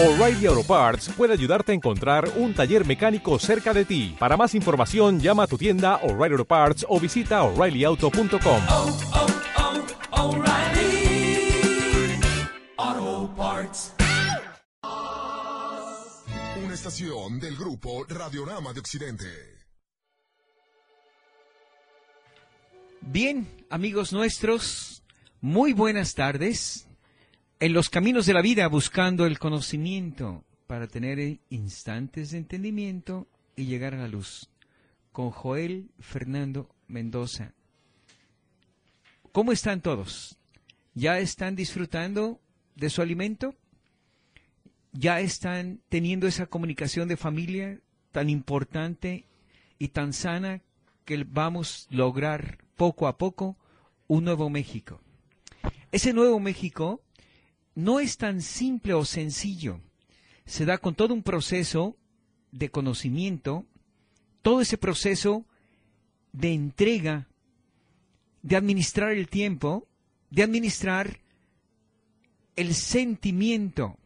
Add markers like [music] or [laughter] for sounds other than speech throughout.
O'Reilly Auto Parts puede ayudarte a encontrar un taller mecánico cerca de ti. Para más información, llama a tu tienda O'Reilly Auto Parts o visita oreillyauto.com. oh, oh, Parts. Una estación del grupo Radiorama de Occidente. Bien, amigos nuestros, muy buenas tardes. En los caminos de la vida buscando el conocimiento para tener instantes de entendimiento y llegar a la luz. Con Joel Fernando Mendoza. ¿Cómo están todos? ¿Ya están disfrutando de su alimento? ¿Ya están teniendo esa comunicación de familia tan importante y tan sana que vamos a lograr poco a poco un nuevo México? Ese nuevo México no es tan simple o sencillo. Se da con todo un proceso de conocimiento, todo ese proceso de entrega, de administrar el tiempo, de administrar el sentimiento,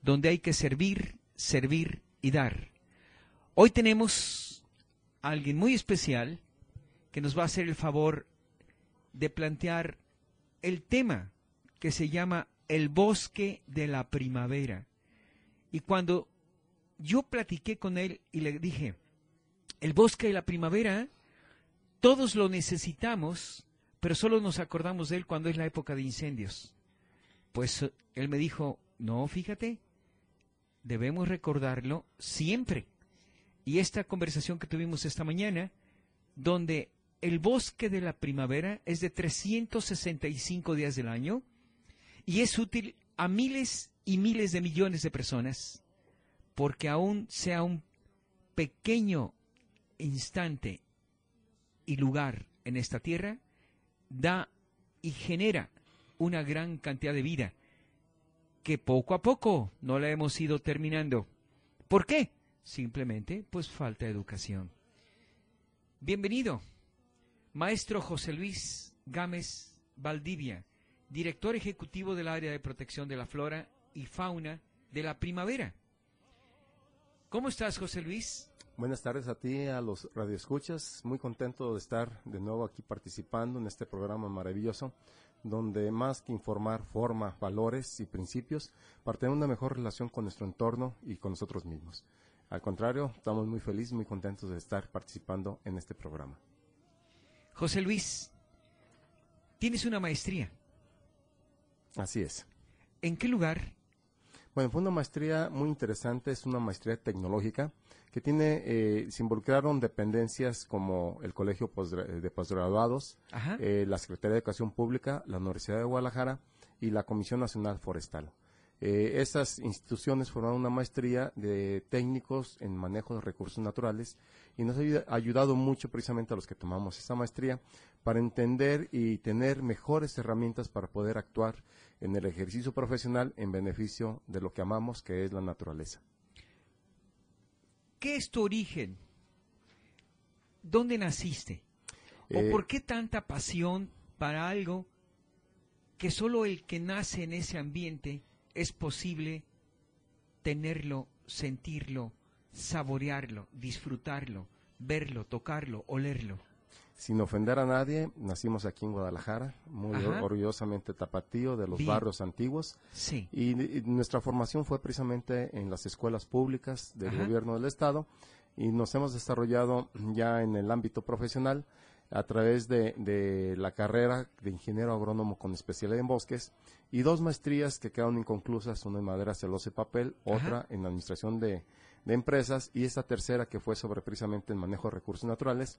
donde hay que servir, servir y dar. Hoy tenemos a alguien muy especial que nos va a hacer el favor de plantear el tema que se llama el bosque de la primavera. Y cuando yo platiqué con él y le dije, el bosque de la primavera, todos lo necesitamos, pero solo nos acordamos de él cuando es la época de incendios. Pues él me dijo, no, fíjate, debemos recordarlo siempre. Y esta conversación que tuvimos esta mañana, donde el bosque de la primavera es de 365 días del año, y es útil a miles y miles de millones de personas, porque aún sea un pequeño instante y lugar en esta tierra, da y genera una gran cantidad de vida que poco a poco no la hemos ido terminando. ¿Por qué? Simplemente, pues falta de educación. Bienvenido, maestro José Luis Gámez Valdivia director ejecutivo del área de protección de la flora y fauna de la primavera. ¿Cómo estás, José Luis? Buenas tardes a ti, a los radioescuchas. Muy contento de estar de nuevo aquí participando en este programa maravilloso, donde más que informar forma, valores y principios para tener una mejor relación con nuestro entorno y con nosotros mismos. Al contrario, estamos muy felices, muy contentos de estar participando en este programa. José Luis, tienes una maestría. Así es. ¿En qué lugar? Bueno, fue una maestría muy interesante, es una maestría tecnológica que tiene, eh, se involucraron dependencias como el Colegio de Postgraduados, eh, la Secretaría de Educación Pública, la Universidad de Guadalajara y la Comisión Nacional Forestal. Eh, estas instituciones formaron una maestría de técnicos en manejo de recursos naturales y nos ha ayudado mucho precisamente a los que tomamos esta maestría para entender y tener mejores herramientas para poder actuar en el ejercicio profesional en beneficio de lo que amamos, que es la naturaleza. ¿Qué es tu origen? ¿Dónde naciste? ¿O Eh, por qué tanta pasión para algo que solo el que nace en ese ambiente es posible tenerlo, sentirlo, saborearlo, disfrutarlo, verlo, tocarlo, olerlo? Sin ofender a nadie, nacimos aquí en Guadalajara, muy Ajá. orgullosamente tapatío de los Bien. barrios antiguos. Sí. Y, y nuestra formación fue precisamente en las escuelas públicas del Ajá. gobierno del Estado y nos hemos desarrollado ya en el ámbito profesional a través de, de la carrera de ingeniero agrónomo con especialidad en bosques y dos maestrías que quedaron inconclusas, una en madera, celosa y papel, Ajá. otra en administración de, de empresas y esta tercera que fue sobre precisamente el manejo de recursos naturales,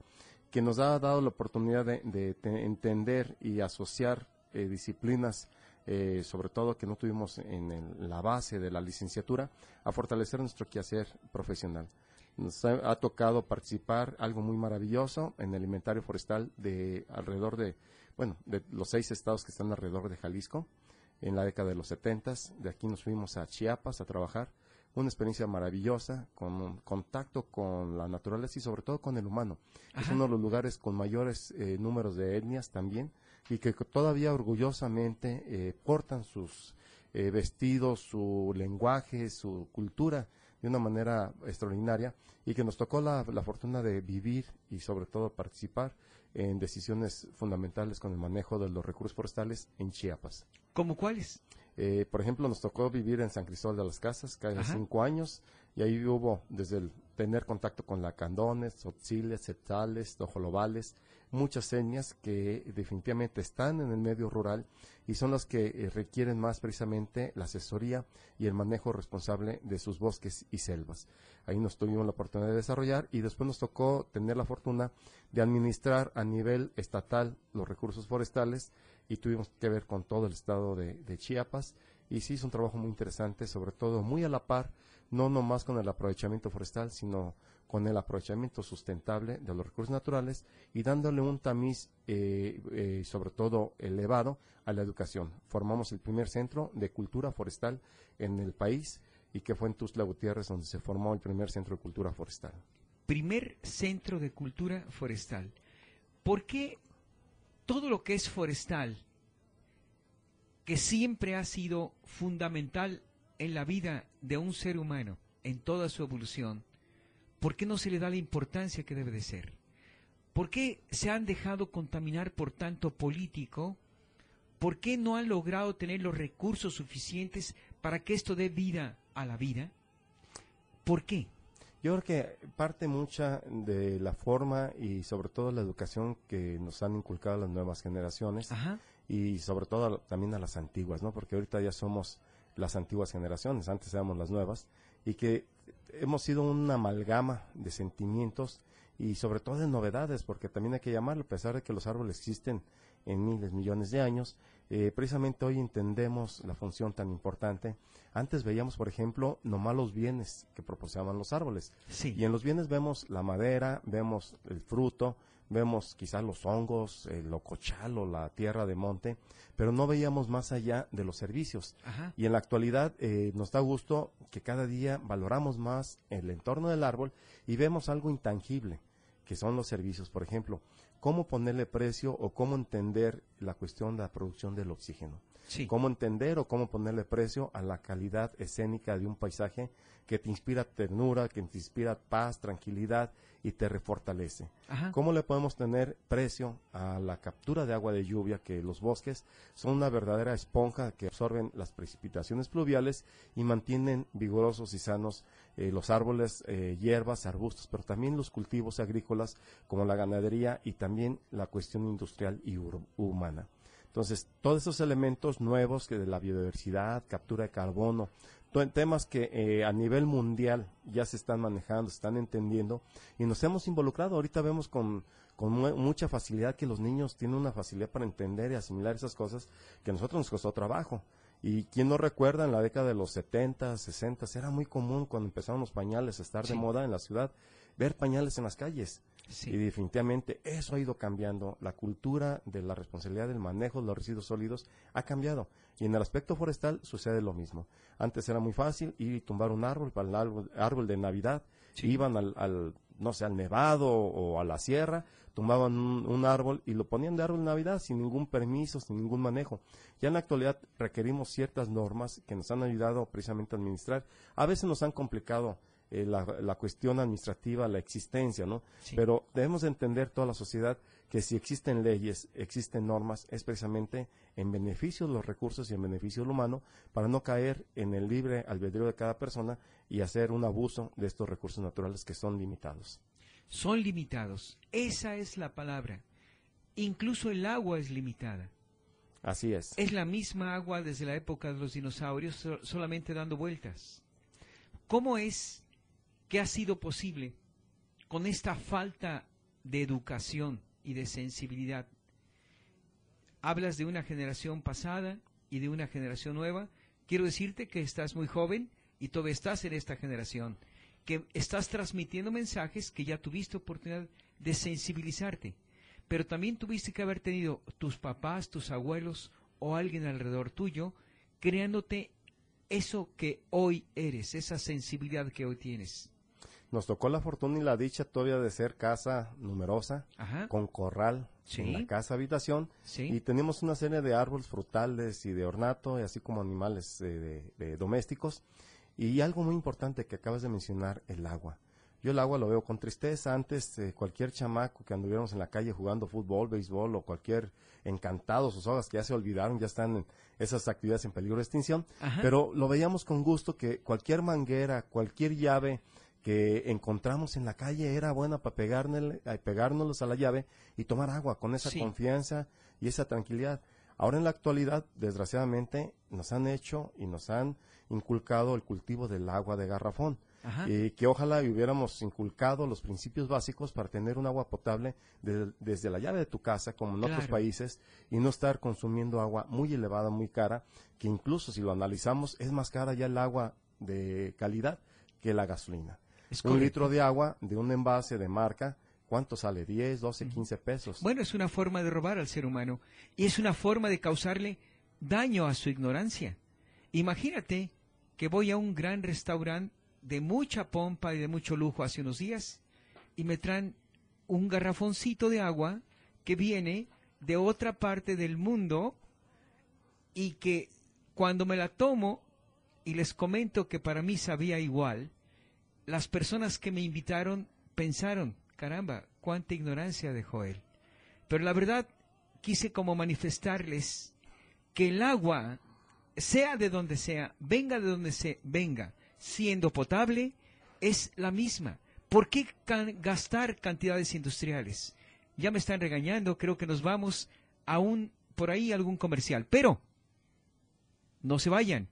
que nos ha dado la oportunidad de, de te- entender y asociar eh, disciplinas, eh, sobre todo que no tuvimos en el- la base de la licenciatura, a fortalecer nuestro quehacer profesional. Nos ha, ha tocado participar algo muy maravilloso en el inventario forestal de alrededor de, bueno, de los seis estados que están alrededor de Jalisco en la década de los setentas. De aquí nos fuimos a Chiapas a trabajar una experiencia maravillosa, con contacto con la naturaleza y sobre todo con el humano. Es uno de los lugares con mayores eh, números de etnias también y que todavía orgullosamente eh, portan sus eh, vestidos, su lenguaje, su cultura de una manera extraordinaria y que nos tocó la, la fortuna de vivir y sobre todo participar en decisiones fundamentales con el manejo de los recursos forestales en Chiapas. ¿Cómo cuáles? Eh, por ejemplo, nos tocó vivir en San Cristóbal de las Casas, que hace Ajá. cinco años, y ahí hubo desde el tener contacto con lacandones, tzotziles, setzales, tojolobales, muchas señas que definitivamente están en el medio rural y son las que eh, requieren más precisamente la asesoría y el manejo responsable de sus bosques y selvas. Ahí nos tuvimos la oportunidad de desarrollar y después nos tocó tener la fortuna de administrar a nivel estatal los recursos forestales y tuvimos que ver con todo el estado de, de Chiapas y sí es un trabajo muy interesante, sobre todo muy a la par, no nomás con el aprovechamiento forestal, sino con el aprovechamiento sustentable de los recursos naturales y dándole un tamiz, eh, eh, sobre todo elevado, a la educación. Formamos el primer centro de cultura forestal en el país y que fue en Tuzla Gutiérrez donde se formó el primer centro de cultura forestal. Primer centro de cultura forestal. ¿Por qué todo lo que es forestal, que siempre ha sido fundamental en la vida de un ser humano, en toda su evolución, ¿por qué no se le da la importancia que debe de ser? ¿Por qué se han dejado contaminar por tanto político? ¿Por qué no han logrado tener los recursos suficientes para que esto dé vida a la vida? ¿Por qué? Yo creo que parte mucha de la forma y sobre todo la educación que nos han inculcado las nuevas generaciones Ajá. y sobre todo también a las antiguas, ¿no? Porque ahorita ya somos las antiguas generaciones, antes éramos las nuevas y que hemos sido una amalgama de sentimientos y sobre todo de novedades, porque también hay que llamarlo, a pesar de que los árboles existen en miles, millones de años, eh, precisamente hoy entendemos la función tan importante. Antes veíamos, por ejemplo, nomás los bienes que proporcionaban los árboles. Sí. Y en los bienes vemos la madera, vemos el fruto, vemos quizás los hongos, el locochalo, la tierra de monte, pero no veíamos más allá de los servicios. Ajá. Y en la actualidad eh, nos da gusto que cada día valoramos más el entorno del árbol y vemos algo intangible, que son los servicios. Por ejemplo, cómo ponerle precio o cómo entender la cuestión de la producción del oxígeno. Sí. Cómo entender o cómo ponerle precio a la calidad escénica de un paisaje que te inspira ternura, que te inspira paz, tranquilidad y te refortalece. Ajá. ¿Cómo le podemos tener precio a la captura de agua de lluvia que los bosques son una verdadera esponja que absorben las precipitaciones pluviales y mantienen vigorosos y sanos eh, los árboles, eh, hierbas, arbustos, pero también los cultivos agrícolas como la ganadería y también la cuestión industrial y humana? Entonces, todos esos elementos nuevos que de la biodiversidad, captura de carbono, temas que eh, a nivel mundial ya se están manejando, se están entendiendo y nos hemos involucrado. Ahorita vemos con, con mu- mucha facilidad que los niños tienen una facilidad para entender y asimilar esas cosas que a nosotros nos costó trabajo. Y quien no recuerda, en la década de los 70, 60, era muy común cuando empezaron los pañales a estar Sí. de moda en la ciudad, ver pañales en las calles. Sí. Y definitivamente eso ha ido cambiando. La cultura de la responsabilidad del manejo de los residuos sólidos ha cambiado. Y en el aspecto forestal sucede lo mismo. Antes era muy fácil ir y tumbar un árbol para el árbol, árbol de Navidad. Sí. Iban al, al, no sé, al nevado o a la sierra, tumbaban un, un árbol y lo ponían de árbol de Navidad sin ningún permiso, sin ningún manejo. Ya en la actualidad requerimos ciertas normas que nos han ayudado precisamente a administrar. A veces nos han complicado eh, la, la cuestión administrativa, la existencia, ¿no? Sí. Pero debemos de entender toda la sociedad que si existen leyes, existen normas, es precisamente en beneficio de los recursos y en beneficio del humano para no caer en el libre albedrío de cada persona y hacer un abuso de estos recursos naturales que son limitados. Son limitados. Esa es la palabra. Incluso el agua es limitada. Así es. Es la misma agua desde la época de los dinosaurios, so- solamente dando vueltas. ¿Cómo es que ha sido posible con esta falta de educación y de sensibilidad? Hablas de una generación pasada y de una generación nueva. Quiero decirte que estás muy joven y todavía estás en esta generación, que estás transmitiendo mensajes que ya tuviste oportunidad de sensibilizarte, pero también tuviste que haber tenido tus papás, tus abuelos o alguien alrededor tuyo creándote eso que hoy eres, esa sensibilidad que hoy tienes. Nos tocó la fortuna y la dicha todavía de ser casa numerosa, Ajá. con corral Sí. en la casa habitación. Sí. Y tenemos una serie de árboles frutales y de ornato, y así como animales eh, de, de domésticos. Y algo muy importante que acabas de mencionar, el agua. Yo el agua lo veo con tristeza. Antes, eh, cualquier chamaco que anduviéramos en la calle jugando fútbol, béisbol o cualquier encantado, sus hojas que ya se olvidaron, ya están en esas actividades en peligro de extinción. Ajá. Pero lo veíamos con gusto que cualquier manguera, cualquier llave que encontramos en la calle era buena para eh, pegárnoslos a la llave y tomar agua con esa Sí. confianza y esa tranquilidad. Ahora en la actualidad, desgraciadamente, nos han hecho y nos han inculcado el cultivo del agua de garrafón. Y que ojalá hubiéramos inculcado los principios básicos para tener un agua potable de- desde la llave de tu casa, como en otros países, y no estar consumiendo agua muy elevada, muy cara, que incluso si lo analizamos es más cara ya el agua de calidad que la gasolina. Es un correcto. litro de agua de un envase de marca, ¿cuánto sale? 10, 12, 15 pesos. Bueno, es una forma de robar al ser humano y es una forma de causarle daño a su ignorancia. Imagínate que voy a un gran restaurante de mucha pompa y de mucho lujo hace unos días y me traen un garrafoncito de agua que viene de otra parte del mundo y que cuando me la tomo y les comento que para mí sabía igual, las personas que me invitaron pensaron, caramba, cuánta ignorancia dejó él. Pero la verdad, quise como manifestarles que el agua, sea de donde sea, venga de donde se venga, siendo potable, es la misma. ¿Por qué gastar cantidades industriales? Ya me están regañando, creo que nos vamos a un, por ahí algún comercial. Pero, no se vayan.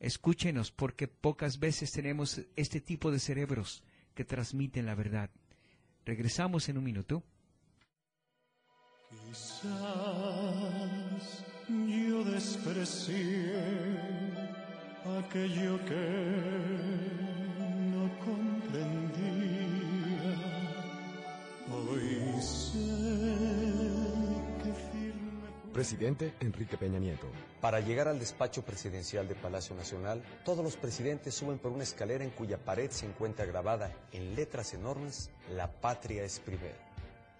Escúchenos, porque pocas veces tenemos este tipo de cerebros que transmiten la verdad. Regresamos en un minuto. Quizás yo desprecié aquello que no comprendía. Hoy sé que firme Presidente Enrique Peña Nieto. Para llegar al despacho presidencial de Palacio Nacional, todos los presidentes suben por una escalera en cuya pared se encuentra grabada en letras enormes, La patria es primero.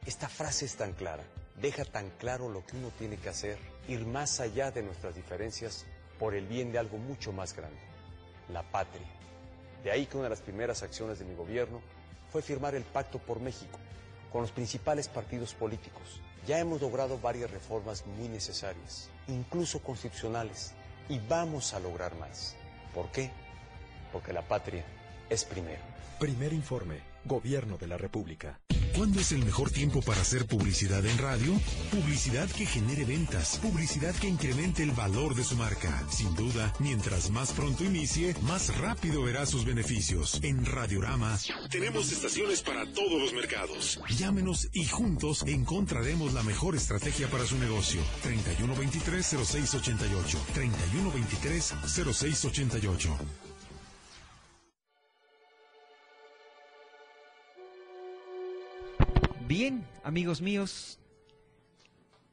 Esta frase es tan clara, deja tan claro lo que uno tiene que hacer, ir más allá de nuestras diferencias por el bien de algo mucho más grande, la patria. De ahí que una de las primeras acciones de mi gobierno fue firmar el Pacto por México con los principales partidos políticos. Ya hemos logrado varias reformas muy necesarias, incluso constitucionales, y vamos a lograr más. ¿Por qué? Porque la patria es primero. Primer informe. Gobierno de la República. ¿Cuándo es el mejor tiempo para hacer publicidad en radio? Publicidad que genere ventas, publicidad que incremente el valor de su marca. Sin duda, mientras más pronto inicie, más rápido verá sus beneficios. En Radiorama tenemos estaciones para todos los mercados. Llámenos y juntos encontraremos la mejor estrategia para su negocio. 3123-0688. 3123-0688. Bien, amigos míos,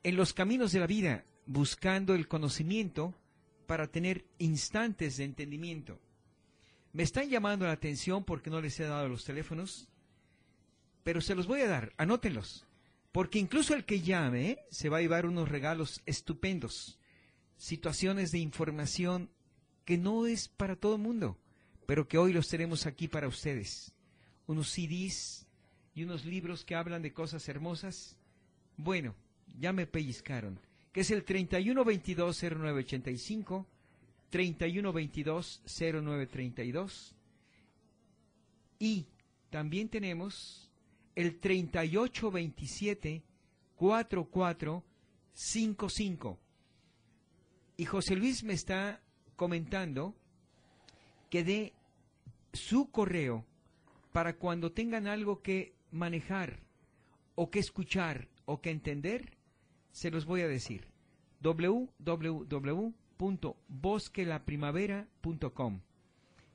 en los caminos de la vida, buscando el conocimiento para tener instantes de entendimiento. Me están llamando la atención porque no les he dado los teléfonos, pero se los voy a dar, anótenlos, porque incluso el que llame se va a llevar unos regalos estupendos, situaciones de información que no es para todo el mundo, pero que hoy los tenemos aquí para ustedes. Unos CDs, y unos libros que hablan de cosas hermosas. Bueno, ya me pellizcaron. Que es el 3122-0985, 3122-0932. Y también tenemos el 3827-4455. Y José Luis me está comentando que dé su correo para cuando tengan algo que manejar o que escuchar o que entender, se los voy a decir. www.bosquelaprimavera.com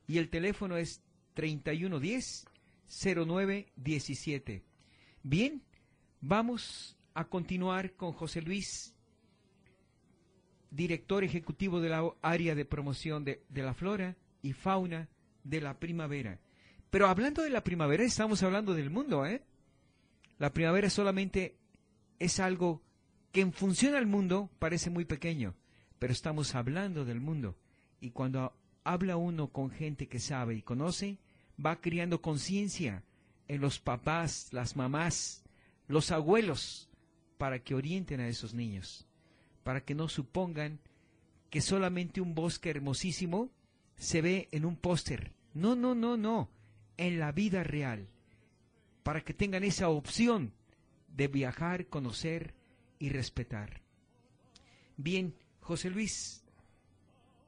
y el teléfono es 3110-0917. Bien, vamos a continuar con José Luis, director ejecutivo de la área de promoción de, de la flora y fauna de la primavera. Pero hablando de la primavera, estamos hablando del mundo, ¿eh? La primavera solamente es algo que en función al mundo parece muy pequeño, pero estamos hablando del mundo. Y cuando habla uno con gente que sabe y conoce, va criando conciencia en los papás, las mamás, los abuelos, para que orienten a esos niños, para que no supongan que solamente un bosque hermosísimo se ve en un póster. No, no, no, no, en la vida real, para que tengan esa opción de viajar, conocer y respetar. Bien, José Luis,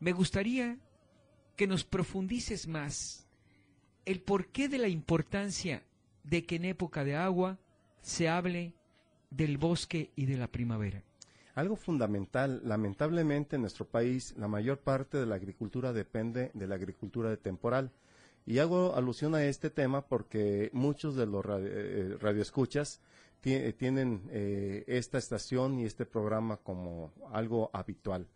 me gustaría que nos profundices más el porqué de la importancia de que en época de agua se hable del bosque y de la primavera. Algo fundamental, lamentablemente en nuestro país la mayor parte de la agricultura depende de la agricultura de temporal. Y hago alusión a este tema porque muchos de los radio- eh, radioescuchas eh, tienen eh, esta estación y este programa como algo habitual.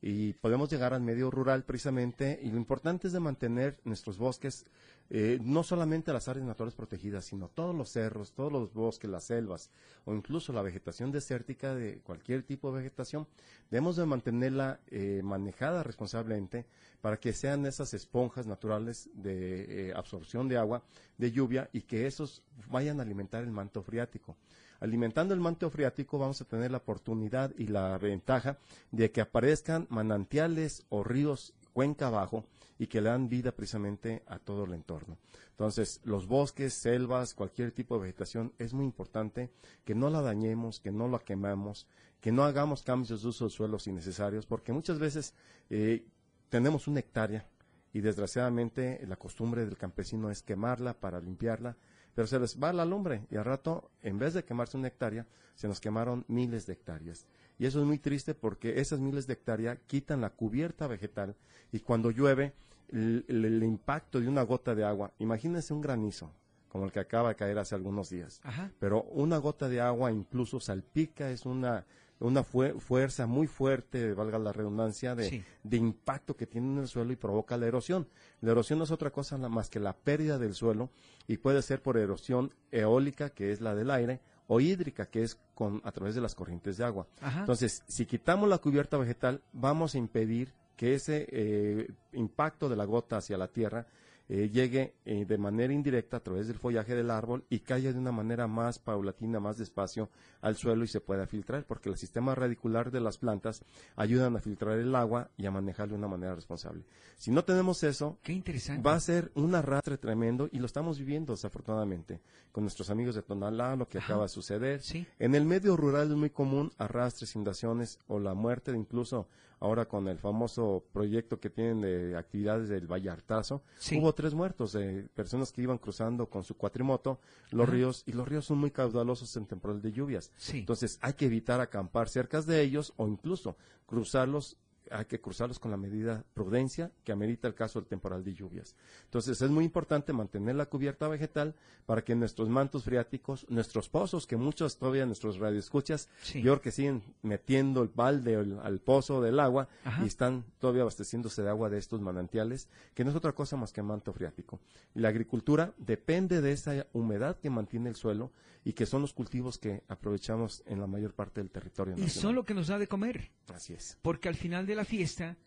Y podemos llegar al medio rural precisamente y lo importante es de mantener nuestros bosques, eh, no solamente las áreas naturales protegidas, sino todos los cerros, todos los bosques, las selvas o incluso la vegetación desértica de cualquier tipo de vegetación, debemos de mantenerla eh, manejada responsablemente para que sean esas esponjas naturales de eh, absorción de agua, de lluvia y que esos vayan a alimentar el manto freático. Alimentando el manto freático vamos a tener la oportunidad y la ventaja de que aparezcan manantiales o ríos cuenca abajo y que le dan vida precisamente a todo el entorno. Entonces, los bosques, selvas, cualquier tipo de vegetación, es muy importante que no la dañemos, que no la quemamos, que no hagamos cambios de uso de suelos innecesarios, porque muchas veces eh, tenemos una hectárea y desgraciadamente la costumbre del campesino es quemarla para limpiarla, pero se les va la lumbre y al rato, en vez de quemarse una hectárea, se nos quemaron miles de hectáreas. Y eso es muy triste porque esas miles de hectáreas quitan la cubierta vegetal y cuando llueve, el, el- el impacto de una gota de agua, imagínense un granizo, como el que acaba de caer hace algunos días, Ajá. pero una gota de agua incluso salpica, es una, una fue- fuerza muy fuerte, valga la redundancia, de, Sí. de impacto que tiene en el suelo y provoca la erosión. La erosión no es otra cosa más que la pérdida del suelo y puede ser por erosión eólica, que es la del aire, o hídrica, que es con, a través de las corrientes de agua. Ajá. Entonces, si quitamos la cubierta vegetal, vamos a impedir que ese eh, impacto de la gota hacia la tierra eh, llegue eh, de manera indirecta a través del follaje del árbol y caiga de una manera más paulatina, más despacio al suelo y se pueda filtrar, porque el sistema radicular de las plantas ayudan a filtrar el agua y a manejarlo de una manera responsable. Si no tenemos eso, Qué interesante. va a ser un arrastre tremendo y lo estamos viviendo desafortunadamente con nuestros amigos de Tonalá, lo que Ajá. acaba de suceder. Sí. En el medio rural es muy común arrastres, inundaciones o la muerte, de incluso ahora con el famoso proyecto que tienen de actividades del Vallartazo, Sí. hubo tres muertos de personas que iban cruzando con su cuatrimoto los Ajá. ríos y los ríos son muy caudalosos en temporal de lluvias. Sí. Entonces hay que evitar acampar cerca de ellos o incluso cruzarlos hay que cruzarlos con la medida prudencia que amerita el caso del temporal de lluvias. Entonces es muy importante mantener la cubierta vegetal para que nuestros mantos freáticos, nuestros pozos, que muchos todavía nuestros radioescuchas, Sí. yo creo que siguen metiendo el balde al, al pozo del agua Ajá. y están todavía abasteciéndose de agua de estos manantiales, que no es otra cosa más que manto freático. La agricultura depende de esa humedad que mantiene el suelo y que son los cultivos que aprovechamos en la mayor parte del territorio Y nacional. son lo que nos da de comer. Así es. Porque al final de la fiesta,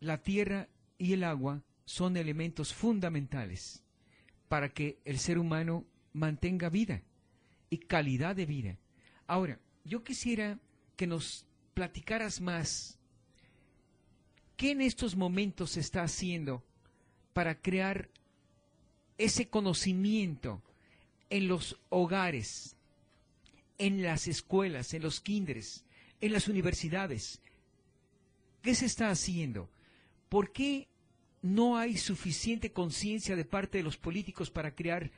la tierra y el agua son elementos fundamentales para que el ser humano mantenga vida y calidad de vida. Ahora, yo quisiera que nos platicaras más qué en estos momentos se está haciendo para crear ese conocimiento en los hogares, en las escuelas, en los kinders, en las universidades. ¿Qué se está haciendo? ¿Por qué no hay suficiente conciencia de parte de los políticos para crear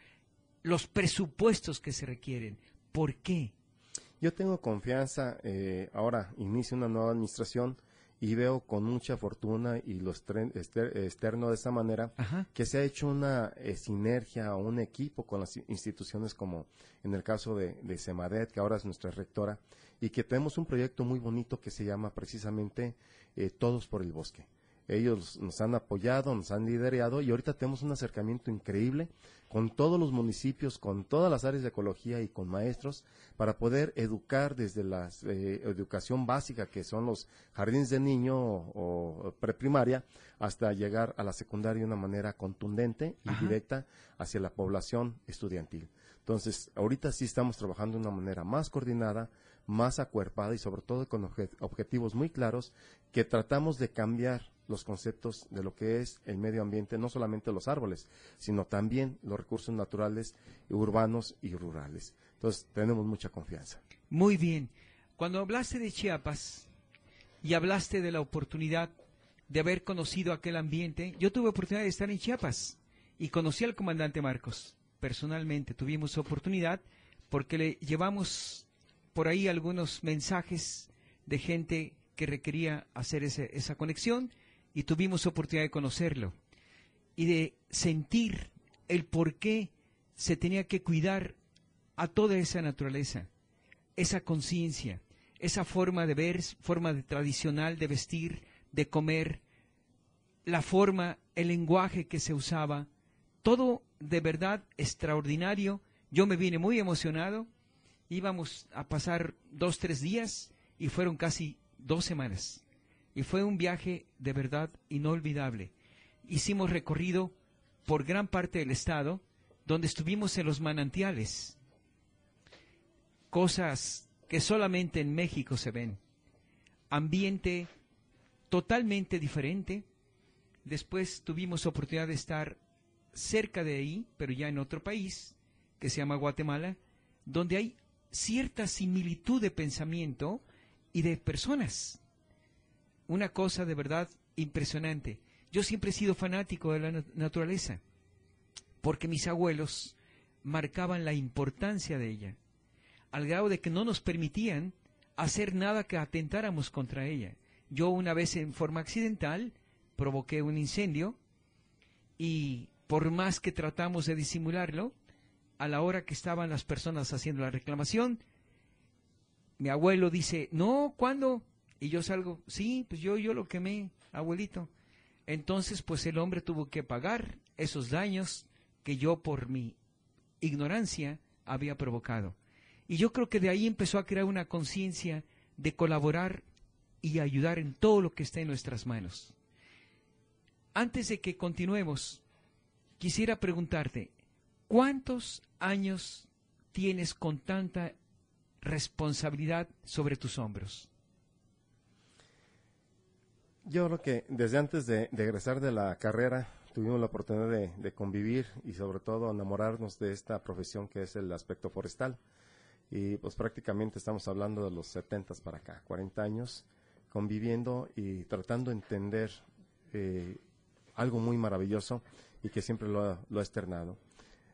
los presupuestos que se requieren? ¿Por qué? Yo tengo confianza, eh, ahora inicio una nueva administración y veo con mucha fortuna y lo estren- ester- externo de esta manera Ajá. que se ha hecho una eh, sinergia o un equipo con las instituciones como en el caso de, de Semadet, que ahora es nuestra rectora, y que tenemos un proyecto muy bonito que se llama precisamente eh, Todos por el Bosque. Ellos nos han apoyado, nos han liderado y ahorita tenemos un acercamiento increíble con todos los municipios, con todas las áreas de ecología y con maestros para poder educar desde la eh, educación básica, que son los jardines de niño o, o preprimaria, hasta llegar a la secundaria de una manera contundente y Ajá. directa hacia la población estudiantil. Entonces, ahorita sí estamos trabajando de una manera más coordinada, más acuerpada y sobre todo con obje- objetivos muy claros que tratamos de cambiar los conceptos de lo que es el medio ambiente, no solamente los árboles, sino también los recursos naturales, urbanos y rurales. Entonces, tenemos mucha confianza. Muy bien. Cuando hablaste de Chiapas y hablaste de la oportunidad de haber conocido aquel ambiente, yo tuve oportunidad de estar en Chiapas y conocí al comandante Marcos. Personalmente tuvimos oportunidad porque le llevamos por ahí algunos mensajes de gente que requería hacer ese- esa conexión y tuvimos oportunidad de conocerlo y de sentir el por qué se tenía que cuidar a toda esa naturaleza, esa conciencia, esa forma de ver, forma de tradicional de vestir, de comer, la forma, el lenguaje que se usaba, todo de verdad extraordinario. Yo me vine muy emocionado. Íbamos a pasar dos, tres días y fueron casi dos semanas. Y fue un viaje de verdad inolvidable. Hicimos recorrido por gran parte del estado, donde estuvimos en los manantiales. Cosas que solamente en México se ven. Ambiente totalmente diferente. Después tuvimos oportunidad de estar cerca de ahí, pero ya en otro país, que se llama Guatemala, donde hay cierta similitud de pensamiento y de personas. Una cosa de verdad impresionante. Yo siempre he sido fanático de la nat- naturaleza, porque mis abuelos marcaban la importancia de ella, al grado de que no nos permitían hacer nada que atentáramos contra ella. Yo una vez en forma accidental provoqué un incendio y por más que tratamos de disimularlo, a la hora que estaban las personas haciendo la reclamación, mi abuelo dice, no, ¿cuándo? Y yo salgo, sí, pues yo, yo lo quemé, abuelito. Entonces, pues el hombre tuvo que pagar esos daños que yo por mi ignorancia había provocado. Y yo creo que de ahí empezó a crear una conciencia de colaborar y ayudar en todo lo que esté en nuestras manos. Antes de que continuemos, quisiera preguntarte, ¿cuántos años tienes con tanta responsabilidad sobre tus hombros? Yo creo que desde antes de, egresar de la carrera tuvimos la oportunidad de, convivir y sobre todo enamorarnos de esta profesión que es el aspecto forestal. Y pues prácticamente estamos hablando de los 70 para acá, 40 años conviviendo y tratando de entender eh, algo muy maravilloso y que siempre lo ha, lo externado.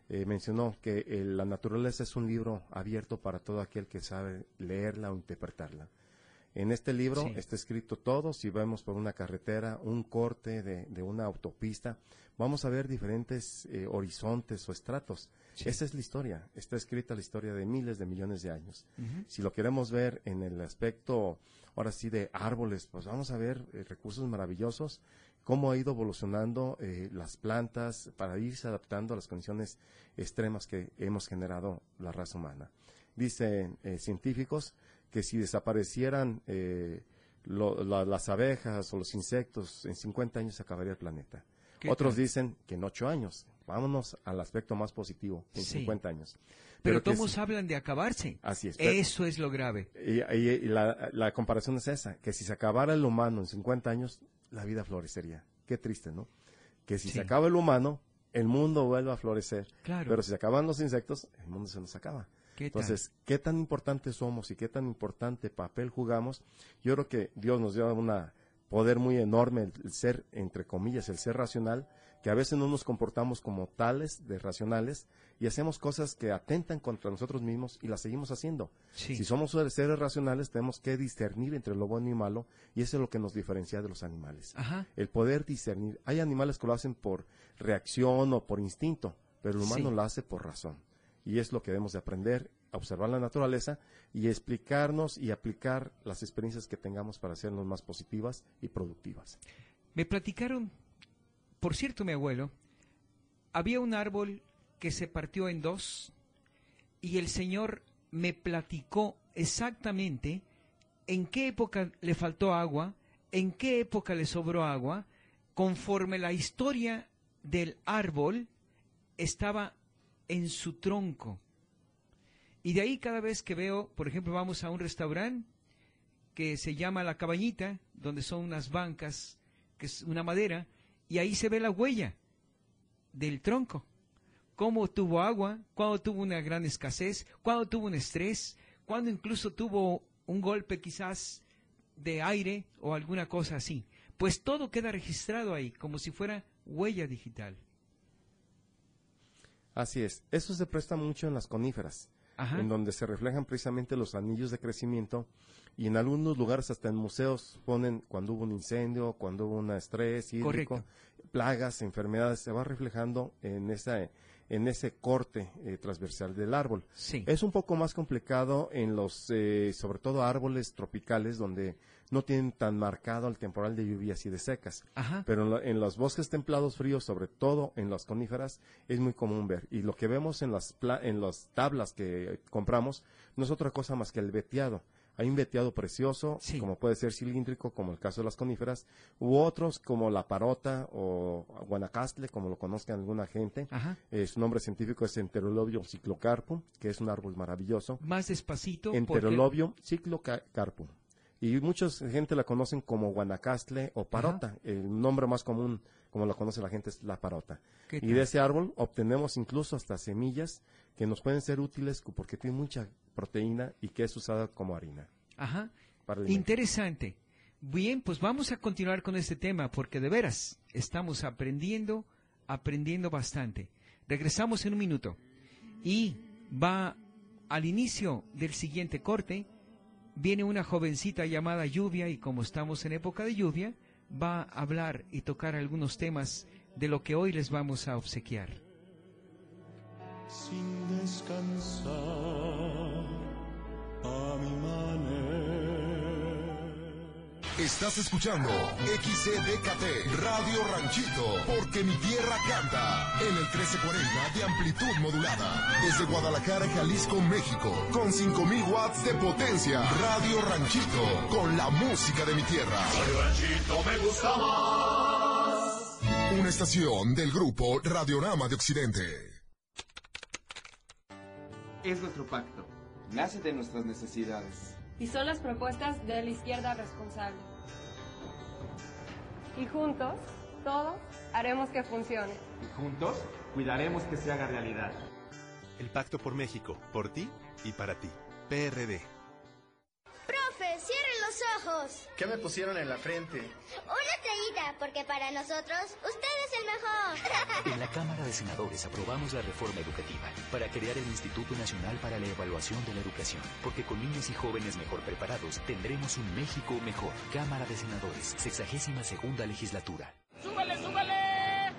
Eh, mencionó que eh, la naturaleza es un libro abierto para todo aquel que sabe leerla o interpretarla. En este libro Sí. está escrito todo, si vemos por una carretera, un corte de, de una autopista, vamos a ver diferentes eh, horizontes o estratos. Sí. Esa es la historia, está escrita la historia de miles de millones de años. Si lo queremos ver en el aspecto, ahora sí, de árboles, pues vamos a ver eh, recursos maravillosos, cómo ha ido evolucionando eh, las plantas para irse adaptando a las condiciones extremas que hemos generado la raza humana. Dicen eh, científicos que si desaparecieran eh, lo- la- las abejas o los insectos, en 50 años se acabaría el planeta. ¿Qué Otros tal? dicen que en 8 años. Vámonos al aspecto más positivo, en Sí. 50 años. Pero, todos si- hablan de acabarse. Así es. Eso es lo grave. y, y- y la, la comparación es esa, que si se acabara el humano en 50 años, la vida florecería. Qué triste, ¿no? Que si Sí. se acaba el humano, el mundo vuelve a florecer. Claro. Pero si se acaban los insectos, el mundo se nos acaba. Entonces, ¿qué tan importantes somos y qué tan importante papel jugamos? Yo creo que Dios nos dio un poder muy enorme, el, el ser, entre comillas, el ser racional, que a veces no nos comportamos como tales de racionales y hacemos cosas que atentan contra nosotros mismos y las seguimos haciendo. Sí. Si somos seres racionales, tenemos que discernir entre lo bueno y malo y eso es lo que nos diferencia de los animales. Ajá. El poder discernir. Hay animales que lo hacen por reacción o por instinto, pero el humano Sí. lo hace por razón. Y es lo que debemos de aprender, observar la naturaleza y explicarnos y aplicar las experiencias que tengamos para hacernos más positivas y productivas. Me platicaron, por cierto, mi abuelo, había un árbol que se partió en dos y el Señor me platicó exactamente en qué época le faltó agua, en qué época le sobró agua, conforme la historia del árbol estaba en su tronco. Y de ahí cada vez que veo, por ejemplo, vamos a un restaurante que se llama La Cabañita, donde son unas bancas, que es una madera, y ahí se ve la huella del tronco. Cómo tuvo agua, cuándo tuvo una gran escasez, cuándo tuvo un estrés, cuándo incluso tuvo un golpe quizás de aire o alguna cosa así. Pues todo queda registrado ahí, como si fuera huella digital. Así es. Eso se presta mucho en las coníferas, Ajá. en donde se reflejan precisamente los anillos de crecimiento y en algunos lugares hasta en museos ponen cuando hubo un incendio, cuando hubo un estrés hídrico, Correcto. plagas, enfermedades, se va reflejando en esa en ese corte eh, transversal del árbol. Sí. Es un poco más complicado en los, eh, sobre todo árboles tropicales, donde no tienen tan marcado el temporal de lluvias y de secas. Ajá. Pero en, lo- en los bosques templados fríos, sobre todo en las coníferas, es muy común ver. Y lo que vemos en las, pla- en las tablas que compramos no es otra cosa más que el veteado. Hay un veteado precioso, Sí. como puede ser cilíndrico, como el caso de las coníferas, u otros como la parota o guanacastle, como lo conozcan alguna gente. Ajá. Eh, su nombre científico es Enterolobio cyclocarpum, que es un árbol maravilloso. Más despacito. porque- Enterolobio cyclocarpum. Y mucha gente la conocen como guanacastle o parota. El nombre más común, como lo conoce la gente, es la parota. ¿Qué Y de ese árbol obtenemos incluso hasta semillas que nos pueden ser útiles porque tiene mucha proteína y que es usada como harina. Ajá. Para. Interesante. Bien, pues vamos a continuar con este tema porque de veras estamos aprendiendo, aprendiendo bastante. Regresamos en un minuto y va al inicio del siguiente corte. Viene una jovencita llamada Lluvia y como estamos en época de lluvia, va a hablar y tocar algunos temas de lo que hoy les vamos a obsequiar. sin descansar a mi manera. Estás escuchando XCDKT Radio Ranchito, porque mi tierra canta, en el 1340 de amplitud modulada, desde Guadalajara, Jalisco, México, con 5000 watts de potencia. Radio Ranchito, con la música de mi tierra. Ranchito me gusta más. Una estación del grupo Radiorama de Occidente. Es nuestro pacto. Nace de nuestras necesidades. y son las propuestas de la izquierda responsable. Y juntos, todos, haremos que funcione. Y juntos cuidaremos que se haga realidad. El Pacto por México, por ti y para ti. PRD. Profe, cierre los ojos. ¿Qué me pusieron en la frente? Una estrellita, porque para nosotros usted es el mejor. [laughs] En la Cámara de Senadores aprobamos la reforma educativa para crear el Instituto Nacional para la Evaluación de la Educación, porque con niños y jóvenes mejor preparados tendremos un México mejor. Cámara de Senadores, 62 segunda legislatura. ¡Súbale, súbale!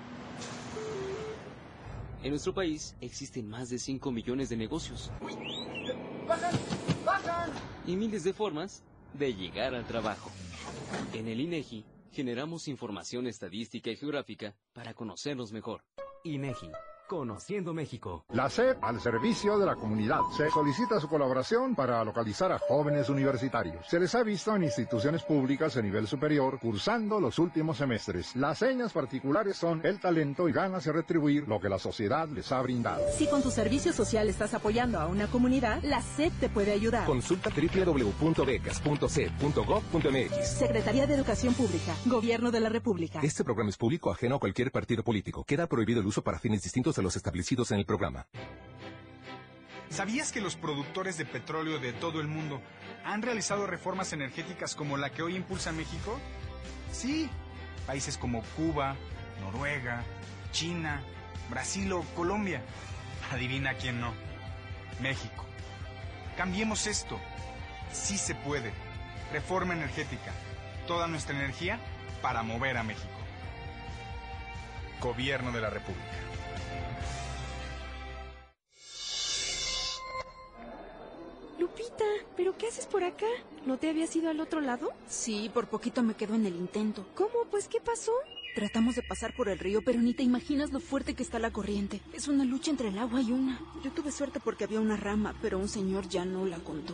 En nuestro país existen más de 5 millones de negocios ¡Bajan! ¡Bajan! Y miles de formas de llegar al trabajo. En el INEGI generamos información estadística y geográfica para conocernos mejor. INEGI, Conociendo México. La SEP al servicio de la comunidad. Se solicita su colaboración para localizar a jóvenes universitarios. Se les ha visto en instituciones públicas de nivel superior cursando los últimos semestres. Las señas particulares son el talento y ganas de retribuir lo que la sociedad les ha brindado. Si con tu servicio social estás apoyando a una comunidad, la SEP te puede ayudar. Consulta www.becas.sep.gov.mx. Secretaría de Educación Pública, Gobierno de la República. Este programa es público ajeno a cualquier partido político. Queda prohibido el uso para fines distintos a los establecidos en el programa. ¿Sabías que los productores de petróleo de todo el mundo han realizado reformas energéticas como la que hoy impulsa México? Sí, países como Cuba, Noruega, China, Brasil o Colombia. Adivina quién no. México. Cambiemos esto. Sí se puede. Reforma energética. Toda nuestra energía para mover a México. Gobierno de la República. Lupita, ¿pero qué haces por acá? ¿No te habías ido al otro lado? Sí, por poquito me quedo en el intento. ¿Cómo? Pues, ¿qué pasó? Tratamos de pasar por el río, pero ni te imaginas lo fuerte que está la corriente. Es una lucha entre el agua y una. Yo tuve suerte porque había una rama, pero un señor ya no la contó.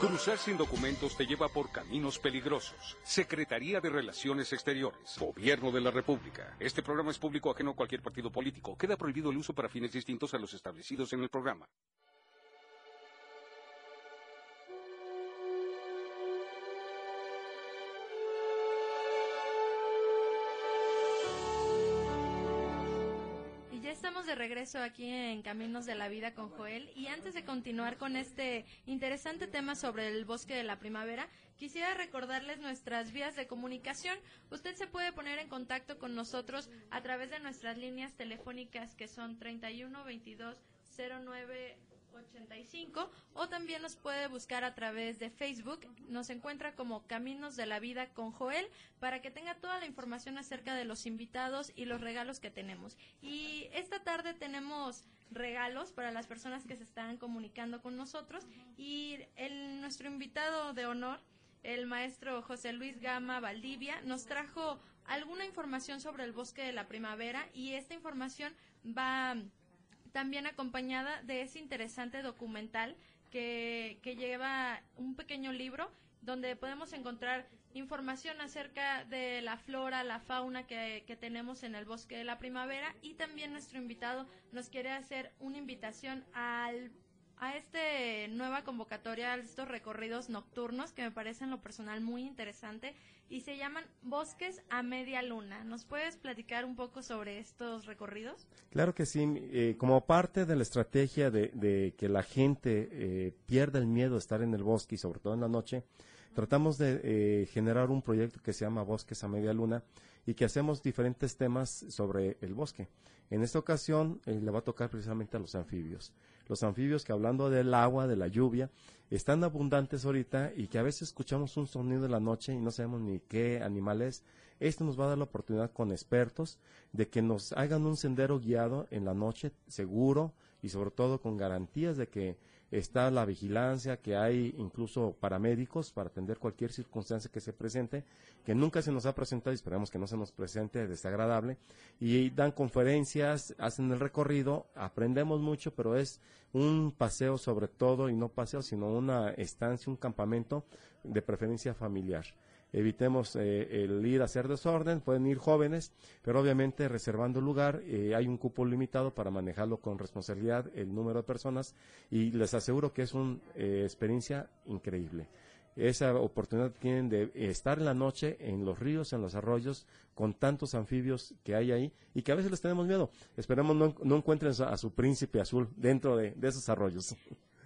Cruzar sin documentos te lleva por caminos peligrosos. Secretaría de Relaciones Exteriores. Gobierno de la República. Este programa es público ajeno a cualquier partido político. Queda prohibido el uso para fines distintos a los establecidos en el programa. Regreso aquí en Caminos de la Vida con Joel. Y antes de continuar con este interesante tema sobre el bosque de la primavera, quisiera recordarles nuestras vías de comunicación. Usted se puede poner en contacto con nosotros a través de nuestras líneas telefónicas que son 31 22 09 85 o también nos puede buscar a través de Facebook. Nos encuentra como Caminos de la Vida con Joel para que tenga toda la información acerca de los invitados y los regalos que tenemos. Y esta tarde tenemos regalos para las personas que se están comunicando con nosotros y nuestro invitado de honor, el maestro José Luis Gama Valdivia, nos trajo alguna información sobre el bosque de la primavera y esta información va también acompañada de ese interesante documental que, que lleva un pequeño libro donde podemos encontrar información acerca de la flora, la fauna que, que, tenemos en el bosque de la primavera. Y también nuestro invitado nos quiere hacer una invitación al a esta nueva convocatoria, a estos recorridos nocturnos que me parecen en lo personal muy interesante y se llaman Bosques a Media Luna. ¿Nos puedes platicar un poco sobre estos recorridos? Claro que sí. Eh, como parte de la estrategia de, de que la gente eh, pierda el miedo de estar en el bosque y sobre todo en la noche, tratamos de eh, generar un proyecto que se llama Bosques a Media Luna y que hacemos diferentes temas sobre el bosque. En esta ocasión eh, le va a tocar precisamente a los anfibios. Los anfibios que hablando del agua, de la lluvia, están abundantes ahorita y que a veces escuchamos un sonido en la noche y no sabemos ni qué animal es. Esto nos va a dar la oportunidad con expertos de que nos hagan un sendero guiado en la noche, seguro y sobre todo con garantías de que está la vigilancia, que hay incluso paramédicos para atender cualquier circunstancia que se presente, que nunca se nos ha presentado y esperamos que no se nos presente desagradable, y dan conferencias, hacen el recorrido, aprendemos mucho, pero es un paseo sobre todo, y no paseo, sino una estancia, un campamento de preferencia familiar evitemos eh, el ir a hacer desorden, pueden ir jóvenes, pero obviamente reservando lugar, eh, hay un cupo limitado para manejarlo con responsabilidad el número de personas y les aseguro que es una eh, experiencia increíble. Esa oportunidad tienen de estar en la noche en los ríos, en los arroyos, con tantos anfibios que hay ahí y que a veces les tenemos miedo. Esperemos no, no encuentren a su príncipe azul dentro de, de esos arroyos.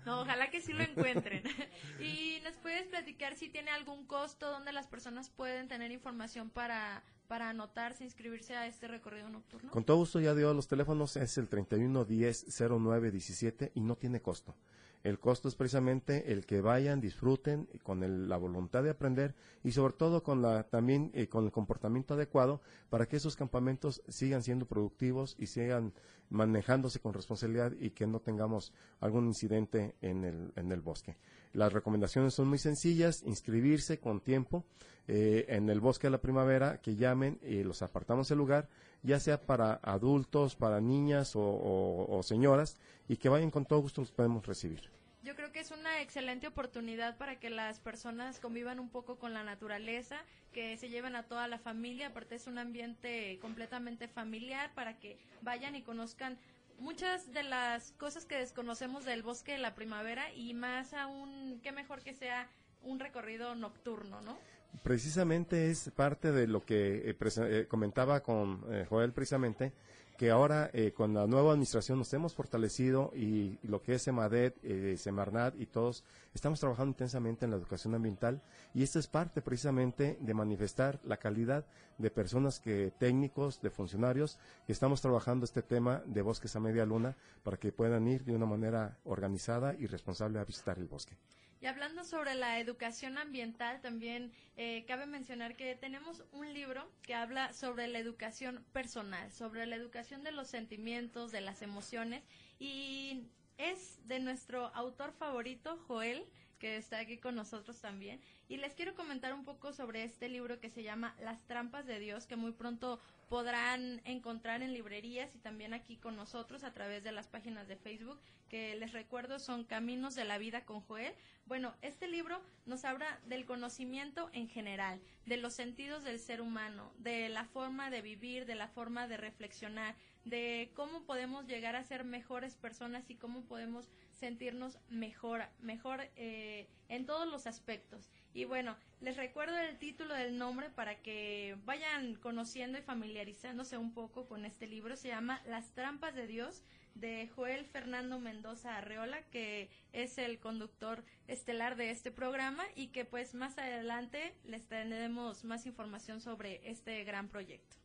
No, ojalá que sí lo encuentren. [laughs] y nos puedes platicar si tiene algún costo donde las personas pueden tener información para, para anotarse, inscribirse a este recorrido nocturno. Con todo gusto ya dio los teléfonos, es el 3110-0917 y no tiene costo. El costo es precisamente el que vayan, disfruten con el, la voluntad de aprender y sobre todo con la también eh, con el comportamiento adecuado para que esos campamentos sigan siendo productivos y sigan manejándose con responsabilidad y que no tengamos algún incidente en el, en el bosque. Las recomendaciones son muy sencillas, inscribirse con tiempo eh, en el bosque de la primavera, que llamen y los apartamos el lugar, ya sea para adultos, para niñas o, señoras, y que vayan con todo gusto los podemos recibir. Yo creo que es una excelente oportunidad para que las personas convivan un poco con la naturaleza, que se lleven a toda la familia, aparte es un ambiente completamente familiar para que vayan y conozcan muchas de las cosas que desconocemos del bosque de la primavera y más aún, qué mejor que sea un recorrido nocturno, ¿no? Precisamente es parte de lo que eh, eh, comentaba con eh, Joel precisamente, que ahora con la nueva administración nos hemos fortalecido y, lo que es SEMADET, SEMARNAT y todos estamos trabajando intensamente en la educación ambiental y esto es parte precisamente de manifestar la calidad de personas que técnicos, de funcionarios que estamos trabajando este tema de bosques a media luna para que puedan ir de una manera organizada y responsable a visitar el bosque. Y hablando sobre la educación ambiental, también eh, cabe mencionar que tenemos un libro que habla sobre la educación personal, sobre la educación de los sentimientos, de las emociones. Y es de nuestro autor favorito, Joel, que está aquí con nosotros también. Y les quiero comentar un poco sobre este libro que se llama Las trampas de Dios, que muy pronto podrán encontrar en librerías y también aquí con nosotros a través de las páginas de Facebook, que les recuerdo son Caminos de la Vida con Joel. Bueno, este libro nos habla del conocimiento en general, de los sentidos del ser humano, de la forma de vivir, de la forma de reflexionar, de cómo podemos llegar a ser mejores personas y cómo podemos sentirnos mejor, mejor eh, en todos los aspectos. Y bueno, les recuerdo el título del nombre para que vayan conociendo y familiarizándose un poco con este libro. Se llama Las trampas de Dios de Joel Fernando Mendoza Arreola, que es el conductor estelar de este programa y que pues más adelante les tendremos más información sobre este gran proyecto.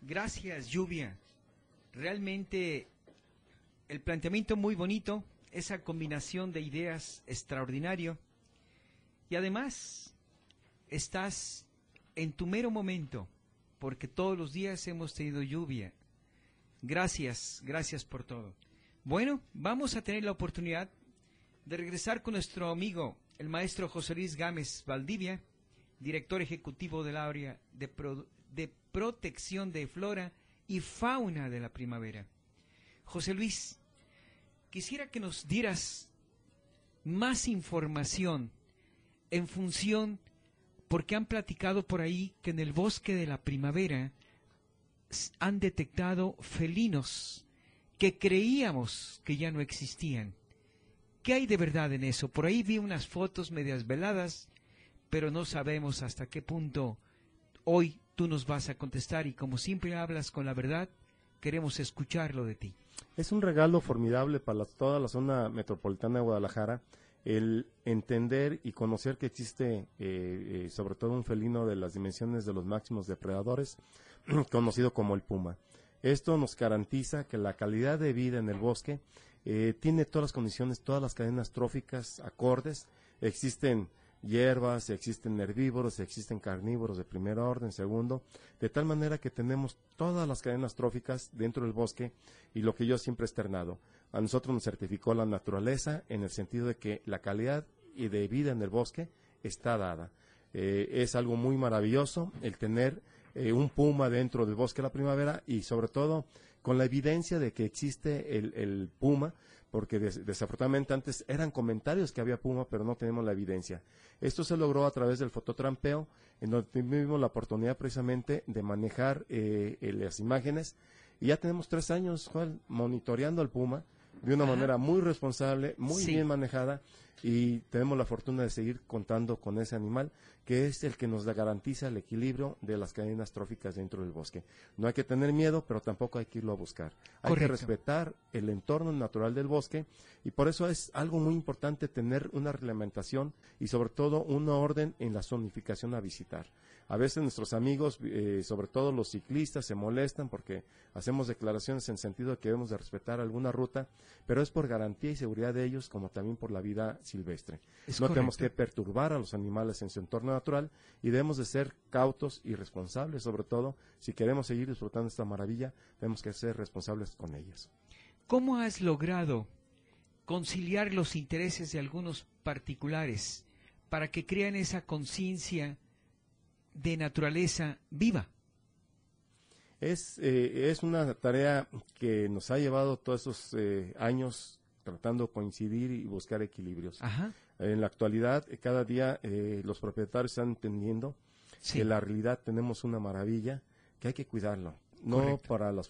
Gracias, Lluvia. Realmente el planteamiento muy bonito, esa combinación de ideas extraordinario. Y además, estás en tu mero momento, porque todos los días hemos tenido lluvia. Gracias, gracias por todo. Bueno, vamos a tener la oportunidad de regresar con nuestro amigo, el maestro José Luis Gámez Valdivia, director ejecutivo del área de, de protección de flora y fauna de la primavera. José Luis, quisiera que nos dieras más información en función, porque han platicado por ahí que en el bosque de la primavera han detectado felinos que creíamos que ya no existían. ¿Qué hay de verdad en eso? Por ahí vi unas fotos medias veladas, pero no sabemos hasta qué punto hoy tú nos vas a contestar y como siempre hablas con la verdad, queremos escucharlo de ti. Es un regalo formidable para toda la zona metropolitana de Guadalajara el entender y conocer que existe eh, eh, sobre todo un felino de las dimensiones de los máximos depredadores, [clears throat] conocido como el puma. Esto nos garantiza que la calidad de vida en el bosque eh, tiene todas las condiciones, todas las cadenas tróficas acordes. Existen hierbas, existen herbívoros, existen carnívoros de primer orden, segundo, de tal manera que tenemos todas las cadenas tróficas dentro del bosque y lo que yo siempre he externado. A nosotros nos certificó la naturaleza en el sentido de que la calidad y de vida en el bosque está dada. Eh, es algo muy maravilloso el tener eh, un puma dentro del bosque la primavera y sobre todo con la evidencia de que existe el puma porque desafortunadamente antes eran comentarios que había puma, pero no tenemos la evidencia. Esto se logró a través del fototrampeo, en donde tuvimos la oportunidad precisamente de manejar eh, las imágenes, y ya tenemos tres años, monitoreando al puma de una manera muy responsable, muy bien manejada, y tenemos la fortuna de seguir contando con ese animal que es el que nos garantiza el equilibrio de las cadenas tróficas dentro del bosque. No hay que tener miedo, pero tampoco hay que irlo a buscar. Hay que respetar el entorno natural del bosque y por eso es algo muy importante tener una reglamentación y sobre todo una orden en la zonificación a visitar. A veces nuestros amigos, eh, sobre todo los ciclistas, se molestan porque hacemos declaraciones en sentido de que debemos de respetar alguna ruta, pero es por garantía y seguridad de ellos como también por la vida silvestre. no tenemos que perturbar a los animales en su entorno natural y debemos de ser cautos y responsables, sobre todo si queremos seguir disfrutando esta maravilla, tenemos que ser responsables con ellas. ¿Cómo has logrado conciliar los intereses de algunos particulares para que crean esa conciencia de naturaleza viva? Es, eh, es una tarea que nos ha llevado todos esos eh, años tratando de coincidir y buscar equilibrios. En la actualidad, eh, cada día los propietarios están entendiendo que la realidad tenemos una maravilla, que hay que cuidarlo, no para las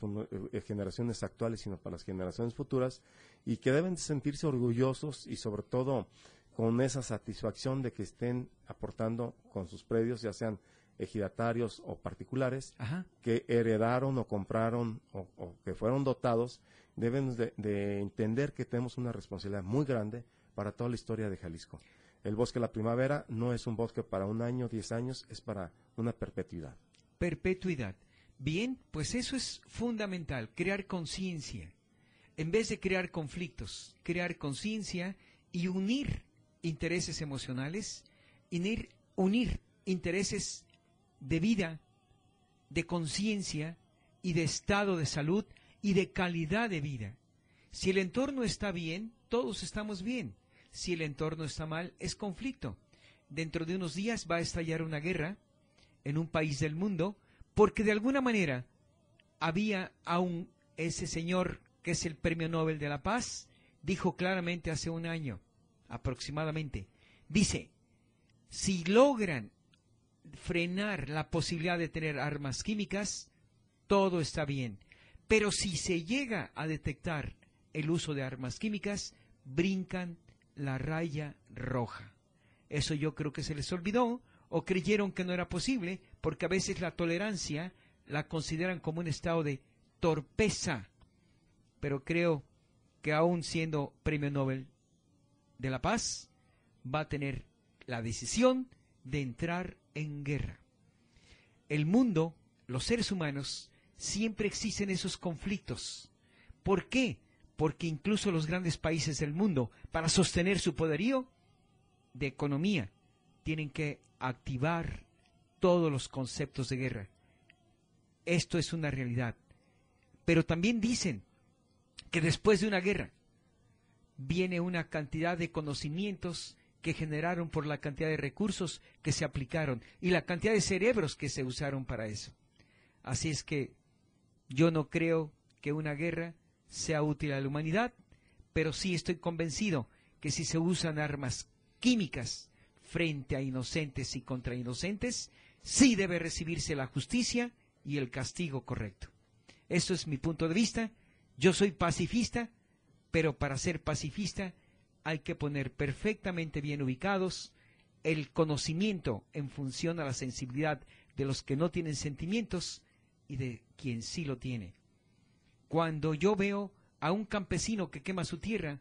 generaciones actuales, sino para las generaciones futuras, y que deben sentirse orgullosos y sobre todo con esa satisfacción de que estén aportando con sus predios, ya sean ejidatarios o particulares que heredaron o compraron o, que fueron dotados, deben de, entender que tenemos una responsabilidad muy grande para toda la historia de Jalisco. El bosque de la primavera no es un bosque para un año, diez años, es para una perpetuidad. Perpetuidad. Bien, pues eso es fundamental, crear conciencia. En vez de crear conflictos, crear conciencia y unir intereses emocionales, unir, unir intereses de vida, de conciencia y de estado de salud y de calidad de vida. Si el entorno está bien, todos estamos bien. Si el entorno está mal, es conflicto. Dentro de unos días va a estallar una guerra en un país del mundo porque de alguna manera había aún ese señor que es el Premio Nobel de la Paz, dijo claramente hace un año aproximadamente, dice, si logran frenar la posibilidad de tener armas químicas, todo está bien. Pero si se llega a detectar el uso de armas químicas, brincan la raya roja. Eso yo creo que se les olvidó o creyeron que no era posible, porque a veces la tolerancia la consideran como un estado de torpeza. Pero creo que aún siendo Premio Nobel de la Paz, va a tener la decisión de entrar en guerra. El mundo, los seres humanos, siempre existen esos conflictos. ¿Por qué? Porque incluso los grandes países del mundo, para sostener su poderío de economía, tienen que activar todos los conceptos de guerra. Esto es una realidad. Pero también dicen que después de una guerra viene una cantidad de conocimientos que generaron por la cantidad de recursos que se aplicaron y la cantidad de cerebros que se usaron para eso. Así es que yo no creo que una guerra sea útil a la humanidad, pero sí estoy convencido que si se usan armas químicas frente a inocentes y contra inocentes, sí debe recibirse la justicia y el castigo correcto. Eso es mi punto de vista. Yo soy pacifista, pero para ser pacifista hay que poner perfectamente bien ubicados el conocimiento en función a la sensibilidad de los que no tienen sentimientos y de quien sí lo tiene. Cuando yo veo a un campesino que quema su tierra,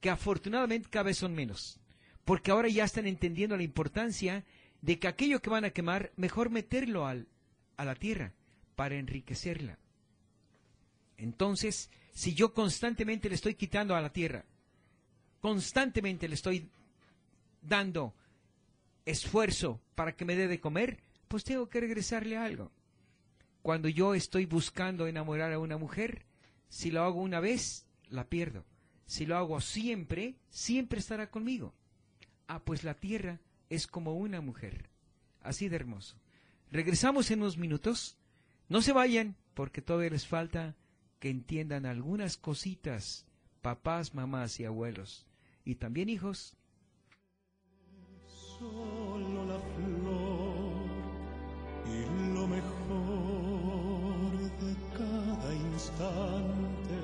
que afortunadamente cada vez son menos, porque ahora ya están entendiendo la importancia de que aquello que van a quemar, mejor meterlo al, a la tierra para enriquecerla. Entonces, si yo constantemente le estoy quitando a la tierra, constantemente le estoy dando esfuerzo para que me dé de comer, pues tengo que regresarle algo. Cuando yo estoy buscando enamorar a una mujer, si lo hago una vez, la pierdo. Si lo hago siempre, siempre estará conmigo. Ah, pues la tierra es como una mujer. Así de hermoso. Regresamos en unos minutos. No se vayan, porque todavía les falta que entiendan algunas cositas, papás, mamás y abuelos, y también hijos. Solo la flor y lo mejor de cada instante.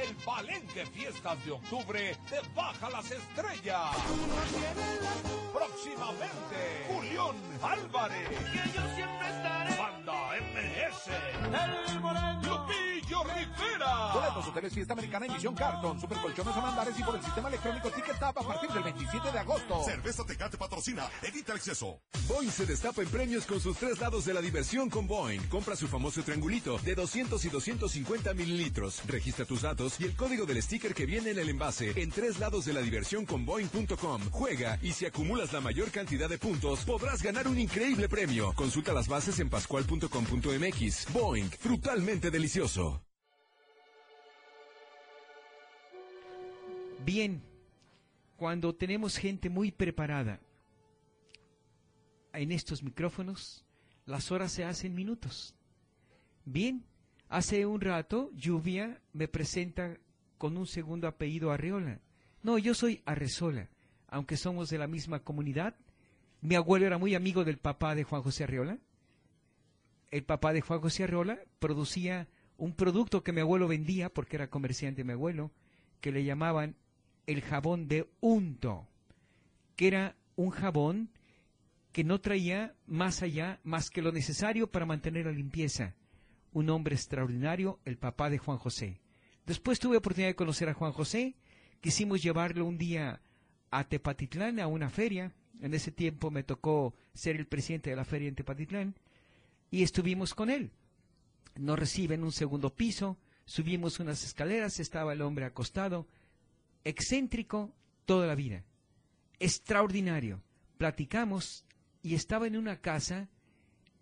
El Palenque Fiestas de Octubre te baja las estrellas. Próximamente, Julián Álvarez. Que yo siempre estaré. MS. El Moreño. Lupillo Rivera. Boletos, hoteles, fiesta americana, emisión carton, super colchones mandares y por el sistema electrónico Ticket Tap a partir del 27 de agosto. Cerveza Tecate patrocina. Evita el exceso. Boeing se destapa en premios con sus tres lados de la diversión con Boeing. Compra su famoso triangulito de 200 y 250 mililitros. Registra tus datos y el código del sticker que viene en el envase en tres lados de la diversión con Boeing.com. Juega y si acumulas la mayor cantidad de puntos, podrás ganar un increíble premio. Consulta las bases en pascual.com.mx. Boeing, frutalmente delicioso. Bien, cuando tenemos gente muy preparada en estos micrófonos, las horas se hacen minutos. Bien, hace un rato Lluvia me presenta con un segundo apellido Arreola. No, yo soy Arrezola, aunque somos de la misma comunidad. Mi abuelo era muy amigo del papá de Juan José Arreola. El papá de Juan José Arreola producía un producto que mi abuelo vendía, porque era comerciante mi abuelo, que le llamaban el jabón de unto, que era un jabón que no traía más allá más que lo necesario para mantener la limpieza. Un hombre extraordinario, el papá de Juan José. Después tuve oportunidad de conocer a Juan José, quisimos llevarlo un día a Tepatitlán, a una feria. En ese tiempo me tocó ser el presidente de la feria en Tepatitlán y estuvimos con él. Nos recibe en un segundo piso, subimos unas escaleras, estaba el hombre acostado, excéntrico toda la vida, extraordinario. Platicamos y estaba en una casa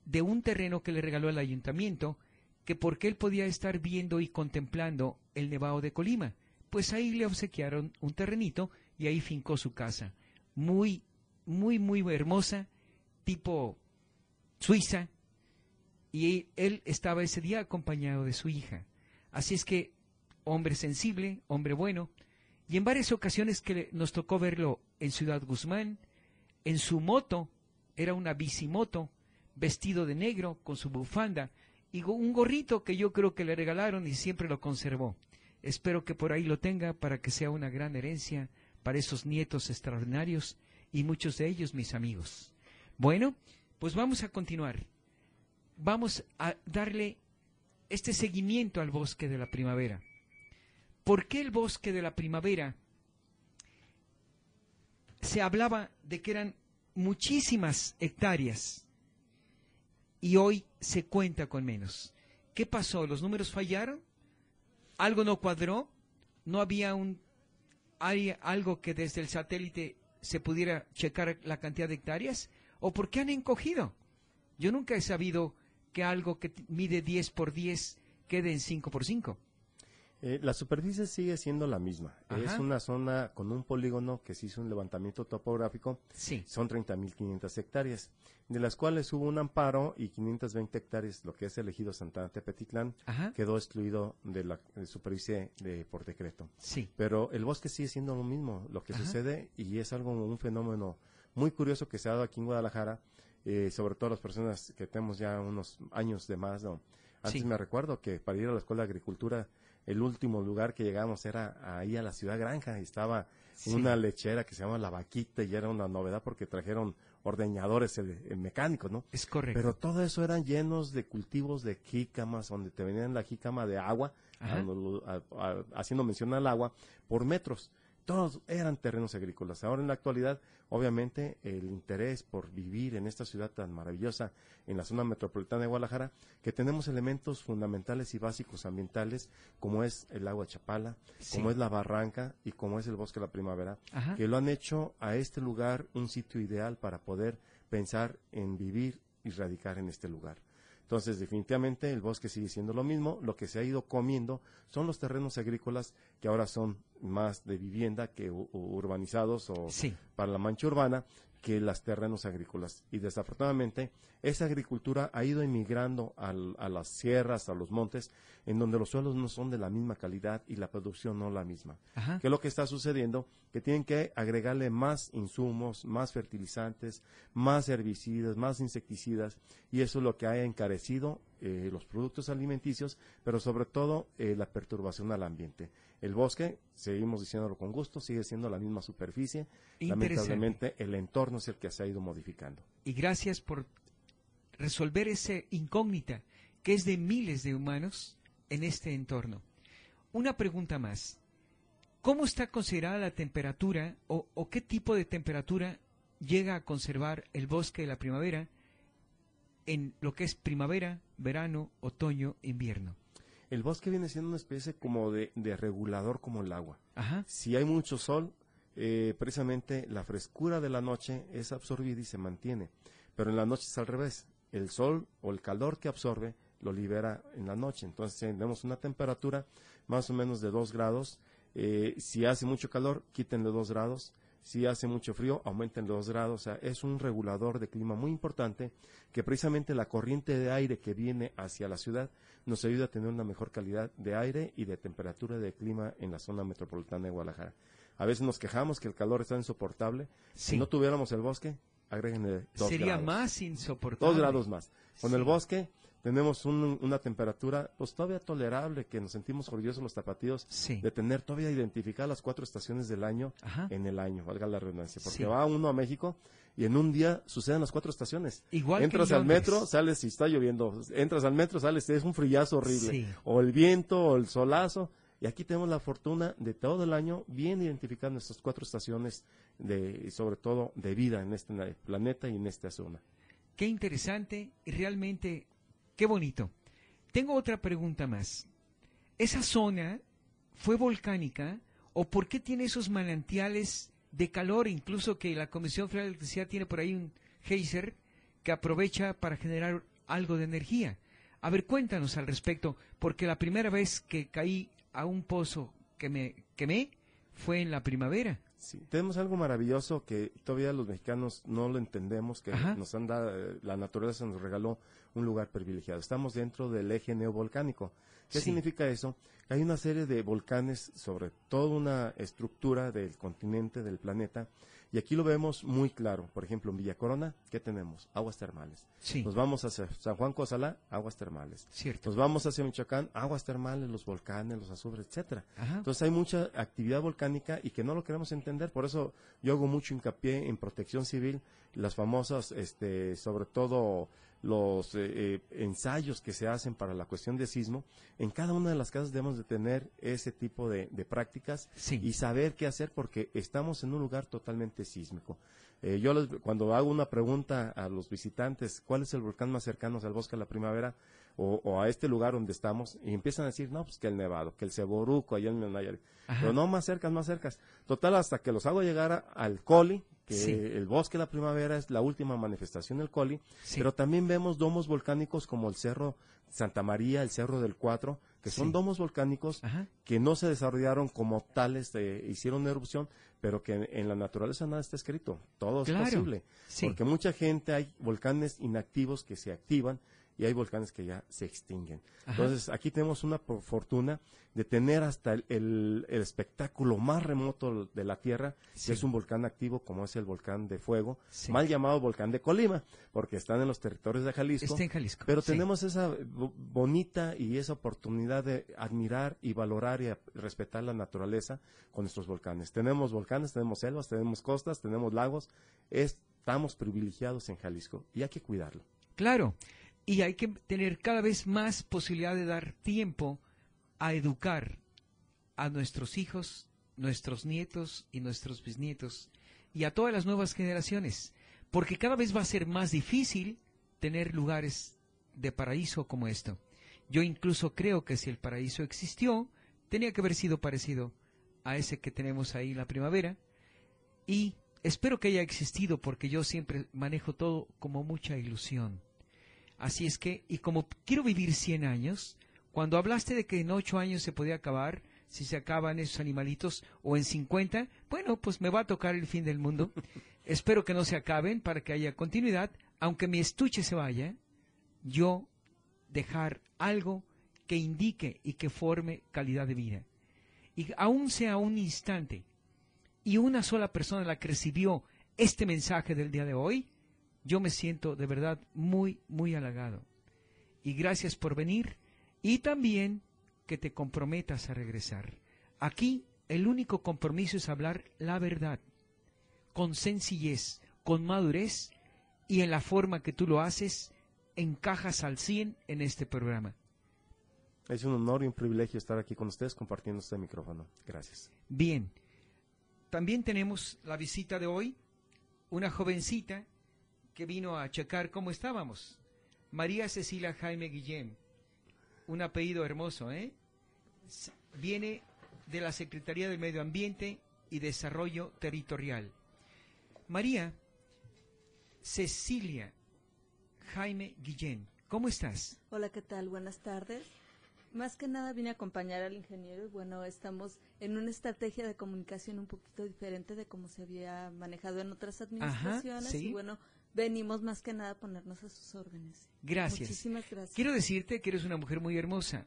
de un terreno que le regaló el ayuntamiento, que por qué él podía estar viendo y contemplando el Nevado de Colima. Pues ahí le obsequiaron un terrenito y ahí fincó su casa. Muy, muy, muy hermosa, tipo Suiza, y él estaba ese día acompañado de su hija. Así es que, hombre sensible, hombre bueno, y en varias ocasiones que nos tocó verlo en Ciudad Guzmán, en su moto, era una bicimoto, vestido de negro, con su bufanda, y un gorrito que yo creo que le regalaron y siempre lo conservó. Espero que por ahí lo tenga para que sea una gran herencia para esos nietos extraordinarios y muchos de ellos mis amigos. Bueno, pues vamos a continuar. Vamos a darle este seguimiento al bosque de la primavera. ¿Por qué el bosque de la primavera se hablaba de que eran muchísimas hectáreas y hoy se cuenta con menos? ¿Qué pasó? ¿Los números fallaron? ¿Algo no cuadró? ¿No había un hay algo que desde el satélite se pudiera checar la cantidad de hectáreas? ¿O por qué han encogido? Yo nunca he sabido que algo que mide 10 por 10 quede en 5 por 5. Eh, la superficie sigue siendo la misma. Es una zona con un polígono que se hizo un levantamiento topográfico. Sí. Son 30.500 hectáreas, de las cuales hubo un amparo y 520 hectáreas, lo que es elegido Santana Tepetitlán, quedó excluido de la superficie de, por decreto. Sí. Pero el bosque sigue siendo lo mismo. Lo que sucede, y es algo, un fenómeno muy curioso que se ha dado aquí en Guadalajara, eh, sobre todo las personas que tenemos ya unos años de más, ¿no? Antes me recuerdo que para ir a la escuela de agricultura el último lugar que llegamos era ahí a la ciudad granja y estaba una lechera que se llama La Vaquita y era una novedad porque trajeron ordeñadores mecánicos, ¿no? Es correcto. Pero todo eso eran llenos de cultivos de jícamas, donde te venían la jícama de agua, haciendo mención al agua, por metros todos eran terrenos agrícolas. Ahora en la actualidad, obviamente, el interés por vivir en esta ciudad tan maravillosa, en la zona metropolitana de Guadalajara, que tenemos elementos fundamentales y básicos ambientales, como es el agua Chapala, como es la barranca y como es el bosque de la primavera, que lo han hecho a este lugar un sitio ideal para poder pensar en vivir y radicar en este lugar. Entonces, definitivamente el bosque sigue siendo lo mismo. Lo que se ha ido comiendo son los terrenos agrícolas que ahora son más de vivienda que urbanizados o para la mancha urbana que las terrenos agrícolas. Y desafortunadamente, esa agricultura ha ido emigrando a las sierras, a los montes, en donde los suelos no son de la misma calidad y la producción no la misma. ¿Qué es lo que está sucediendo? Que tienen que agregarle más insumos, más fertilizantes, más herbicidas, más insecticidas, y eso es lo que ha encarecido eh, los productos alimenticios, pero sobre todo eh, la perturbación al ambiente. El bosque, seguimos diciéndolo con gusto, sigue siendo la misma superficie. Lamentablemente el entorno es el que se ha ido modificando. Y gracias por resolver esa incógnita que es de miles de humanos en este entorno. Una pregunta más. ¿Cómo está considerada la temperatura o, o qué tipo de temperatura llega a conservar el bosque de la primavera en lo que es primavera, verano, otoño, invierno? el bosque viene siendo una especie como de, regulador como el agua. Si hay mucho sol, eh, precisamente la frescura de la noche es absorbida y se mantiene. Pero en la noche es al revés. El sol o el calor que absorbe lo libera en la noche. Entonces tenemos una temperatura más o menos de 2 grados. Eh, si hace mucho calor, quítenle 2 grados. Si hace mucho frío, aumenten dos grados. O sea, es un regulador de clima muy importante que precisamente la corriente de aire que viene hacia la ciudad nos ayuda a tener una mejor calidad de aire y de temperatura de clima en la zona metropolitana de Guadalajara. A veces nos quejamos que el calor está insoportable. Si no tuviéramos el bosque, agréguenle dos Sería más insoportable. Dos grados más. Con el bosque tenemos una temperatura pues todavía tolerable, que nos sentimos orgullosos los tapatíos de tener todavía identificadas las cuatro estaciones del año en el año, valga la redundancia, porque va uno a México y en un día suceden las cuatro estaciones. Igual entras al metro, sales y está lloviendo, entras al metro, sales, es un frillazo horrible, o el viento, o el solazo, y aquí tenemos la fortuna de todo el año bien identificar nuestras cuatro estaciones de, sobre todo de vida en este planeta y en esta zona. Qué interesante y realmente Qué bonito. Tengo otra pregunta más. ¿Esa zona fue volcánica o por qué tiene esos manantiales de calor, incluso que la Comisión Federal de Electricidad tiene por ahí un geyser que aprovecha para generar algo de energía? A ver, cuéntanos al respecto, porque la primera vez que caí a un pozo que me quemé fue en la primavera. Sí, tenemos algo maravilloso que todavía los mexicanos no lo entendemos, que Ajá. nos han dado, eh, la naturaleza nos regaló un lugar privilegiado. Estamos dentro del eje neovolcánico. ¿Qué Sí. significa eso? Que hay una serie de volcanes sobre toda una estructura del continente, del planeta, y aquí lo vemos muy claro. Por ejemplo, en Villa Corona, ¿qué tenemos? Aguas termales. Sí. Nos vamos hacia San Juan Cozalá, aguas termales. Cierto. Nos vamos hacia Michoacán, aguas termales, los volcanes, los azufres, etcétera. Ajá. Entonces hay mucha actividad volcánica y que no lo queremos entender. Por eso yo hago mucho hincapié en protección civil, las famosas, este, sobre todo los eh, eh, ensayos que se hacen para la cuestión de sismo. En cada una de las casas debemos de tener ese tipo de, de prácticas y saber qué hacer porque estamos en un lugar totalmente sísmico. Eh, yo les- cuando hago una pregunta a los visitantes, ¿cuál es el volcán más cercano al bosque de la primavera? O, o a este lugar donde estamos, y empiezan a decir, no, pues que el Nevado, que el Ceboruco, allá en Nayarit. Pero no más cercas, más cercas. Total, hasta que los hago llegar a- al Coli, que Sí. el bosque de la primavera es la última manifestación del Coli, Sí. pero también vemos domos volcánicos como el Cerro Santa María, el Cerro del Cuatro, que son Sí. domos volcánicos que no se desarrollaron como tales, eh, hicieron una erupción, pero que en, en la naturaleza nada está escrito. Todo Claro, es posible. Porque mucha gente, hay volcanes inactivos que se activan y hay volcanes que ya se extinguen. Ajá. Entonces, aquí tenemos una por- fortuna de tener hasta el, el- el espectáculo más remoto de la Tierra, Sí. que es un volcán activo como es el volcán de fuego, Sí. mal llamado volcán de Colima, porque están en los territorios de Jalisco. Está en Jalisco, Pero sí. tenemos esa bo- bonita y esa oportunidad de admirar y valorar y respetar la naturaleza con nuestros volcanes. Tenemos volcanes, tenemos selvas, tenemos costas, tenemos lagos. Estamos privilegiados en Jalisco y hay que cuidarlo. Claro, y hay que tener cada vez más posibilidad de dar tiempo a educar a nuestros hijos, nuestros nietos y nuestros bisnietos y a todas las nuevas generaciones, porque cada vez va a ser más difícil tener lugares de paraíso como esto. Yo incluso creo que si el paraíso existió, tenía que haber sido parecido a ese que tenemos ahí en la primavera, y espero que haya existido porque yo siempre manejo todo como mucha ilusión. Así es que, y como quiero vivir 100 años, cuando hablaste de que en 8 años se podía acabar, si se acaban esos animalitos, o en 50, bueno, pues me va a tocar el fin del mundo. [laughs] Espero que no se acaben para que haya continuidad, aunque mi estuche se vaya, yo dejar algo que indique y que forme calidad de vida. Y aún sea un instante, y una sola persona la que recibió este mensaje del día de hoy, yo me siento de verdad muy, muy halagado. Y gracias por venir y también que te comprometas a regresar. Aquí el único compromiso es hablar la verdad, con sencillez, con madurez y en la forma que tú lo haces, encajas al 100 en este programa. Es un honor y un privilegio estar aquí con ustedes compartiendo este micrófono. Gracias. Bien, también tenemos la visita de hoy, una jovencita que vino a checar cómo estábamos. María Cecilia Jaime Guillén, un apellido hermoso, ¿eh? Viene de la Secretaría del Medio Ambiente y Desarrollo Territorial. María Cecilia Jaime Guillén, ¿cómo estás? Hola, ¿qué tal? Buenas tardes. Más que nada vine a acompañar al ingeniero y bueno, estamos en una estrategia de comunicación un poquito diferente de cómo se había manejado en otras administraciones sí. y bueno, venimos más que nada a ponernos a sus órdenes. Gracias. Muchísimas gracias. Quiero decirte que eres una mujer muy hermosa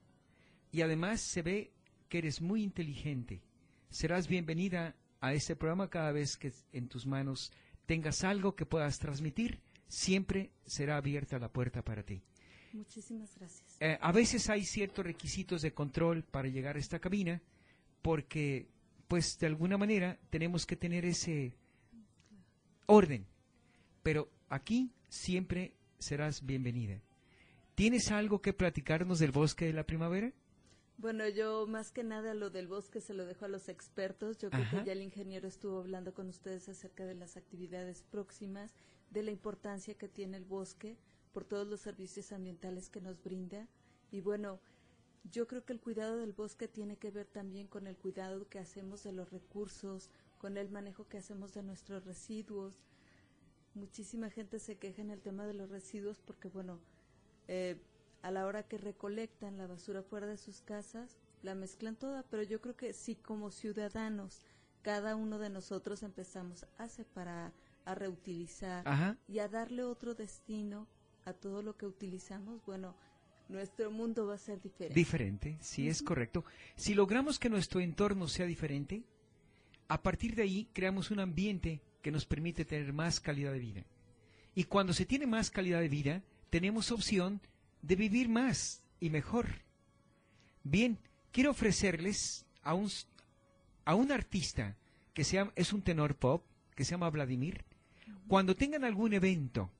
y además se ve que eres muy inteligente. Serás bienvenida a este programa cada vez que en tus manos tengas algo que puedas transmitir. Siempre será abierta la puerta para ti. Muchísimas gracias. Eh, a veces hay ciertos requisitos de control para llegar a esta cabina porque, pues, de alguna manera tenemos que tener ese orden. Pero aquí siempre serás bienvenida. ¿Tienes algo que platicarnos del bosque de la primavera? Bueno, yo más que nada lo del bosque se lo dejo a los expertos. Yo creo que ya el ingeniero estuvo hablando con ustedes acerca de las actividades próximas, de la importancia que tiene el bosque por todos los servicios ambientales que nos brinda. Y bueno, yo creo que el cuidado del bosque tiene que ver también con el cuidado que hacemos de los recursos, con el manejo que hacemos de nuestros residuos. Muchísima gente se queja en el tema de los residuos porque, bueno, eh, a la hora que recolectan la basura fuera de sus casas, la mezclan toda, pero yo creo que si como ciudadanos cada uno de nosotros empezamos a separar, a reutilizar Ajá. y a darle otro destino a todo lo que utilizamos, bueno, nuestro mundo va a ser diferente. Diferente, sí es correcto. Si logramos que nuestro entorno sea diferente, a partir de ahí creamos un ambiente que nos permite tener más calidad de vida. Y cuando se tiene más calidad de vida, tenemos opción de vivir más y mejor. Bien, quiero ofrecerles a un, a un artista que se llama- es un tenor pop, que se llama Vladimir. Cuando tengan algún evento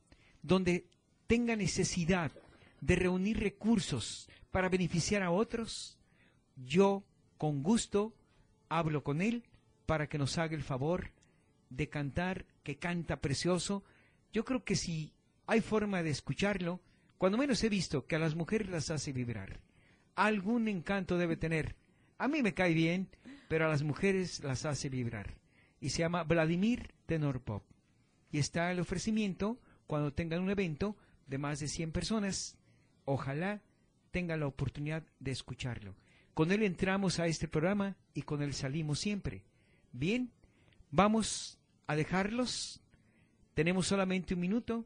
donde tenga necesidad de reunir recursos para beneficiar a otros, yo con gusto hablo con él para que nos haga el favor de cantar, que canta precioso. Yo creo que si hay forma de escucharlo, cuando menos he visto que a las mujeres las hace vibrar. Algún encanto debe tener. A mí me cae bien, pero a las mujeres las hace vibrar. Y se llama Vladimir Tenor Pop. Y está el ofrecimiento cuando tengan un evento de más de 100 personas. Ojalá tengan la oportunidad de escucharlo. Con él entramos a este programa y con él salimos siempre. Bien, vamos a dejarlos. Tenemos solamente un minuto.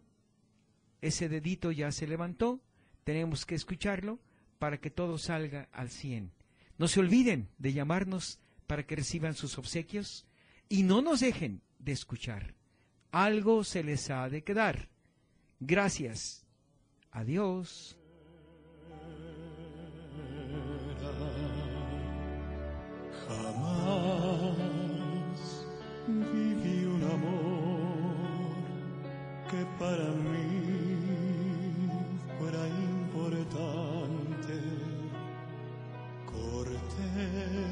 Ese dedito ya se levantó. Tenemos que escucharlo para que todo salga al 100. No se olviden de llamarnos para que reciban sus obsequios y no nos dejen de escuchar. Algo se les ha de quedar. Gracias. Adiós. Para mí fuera importante. Corté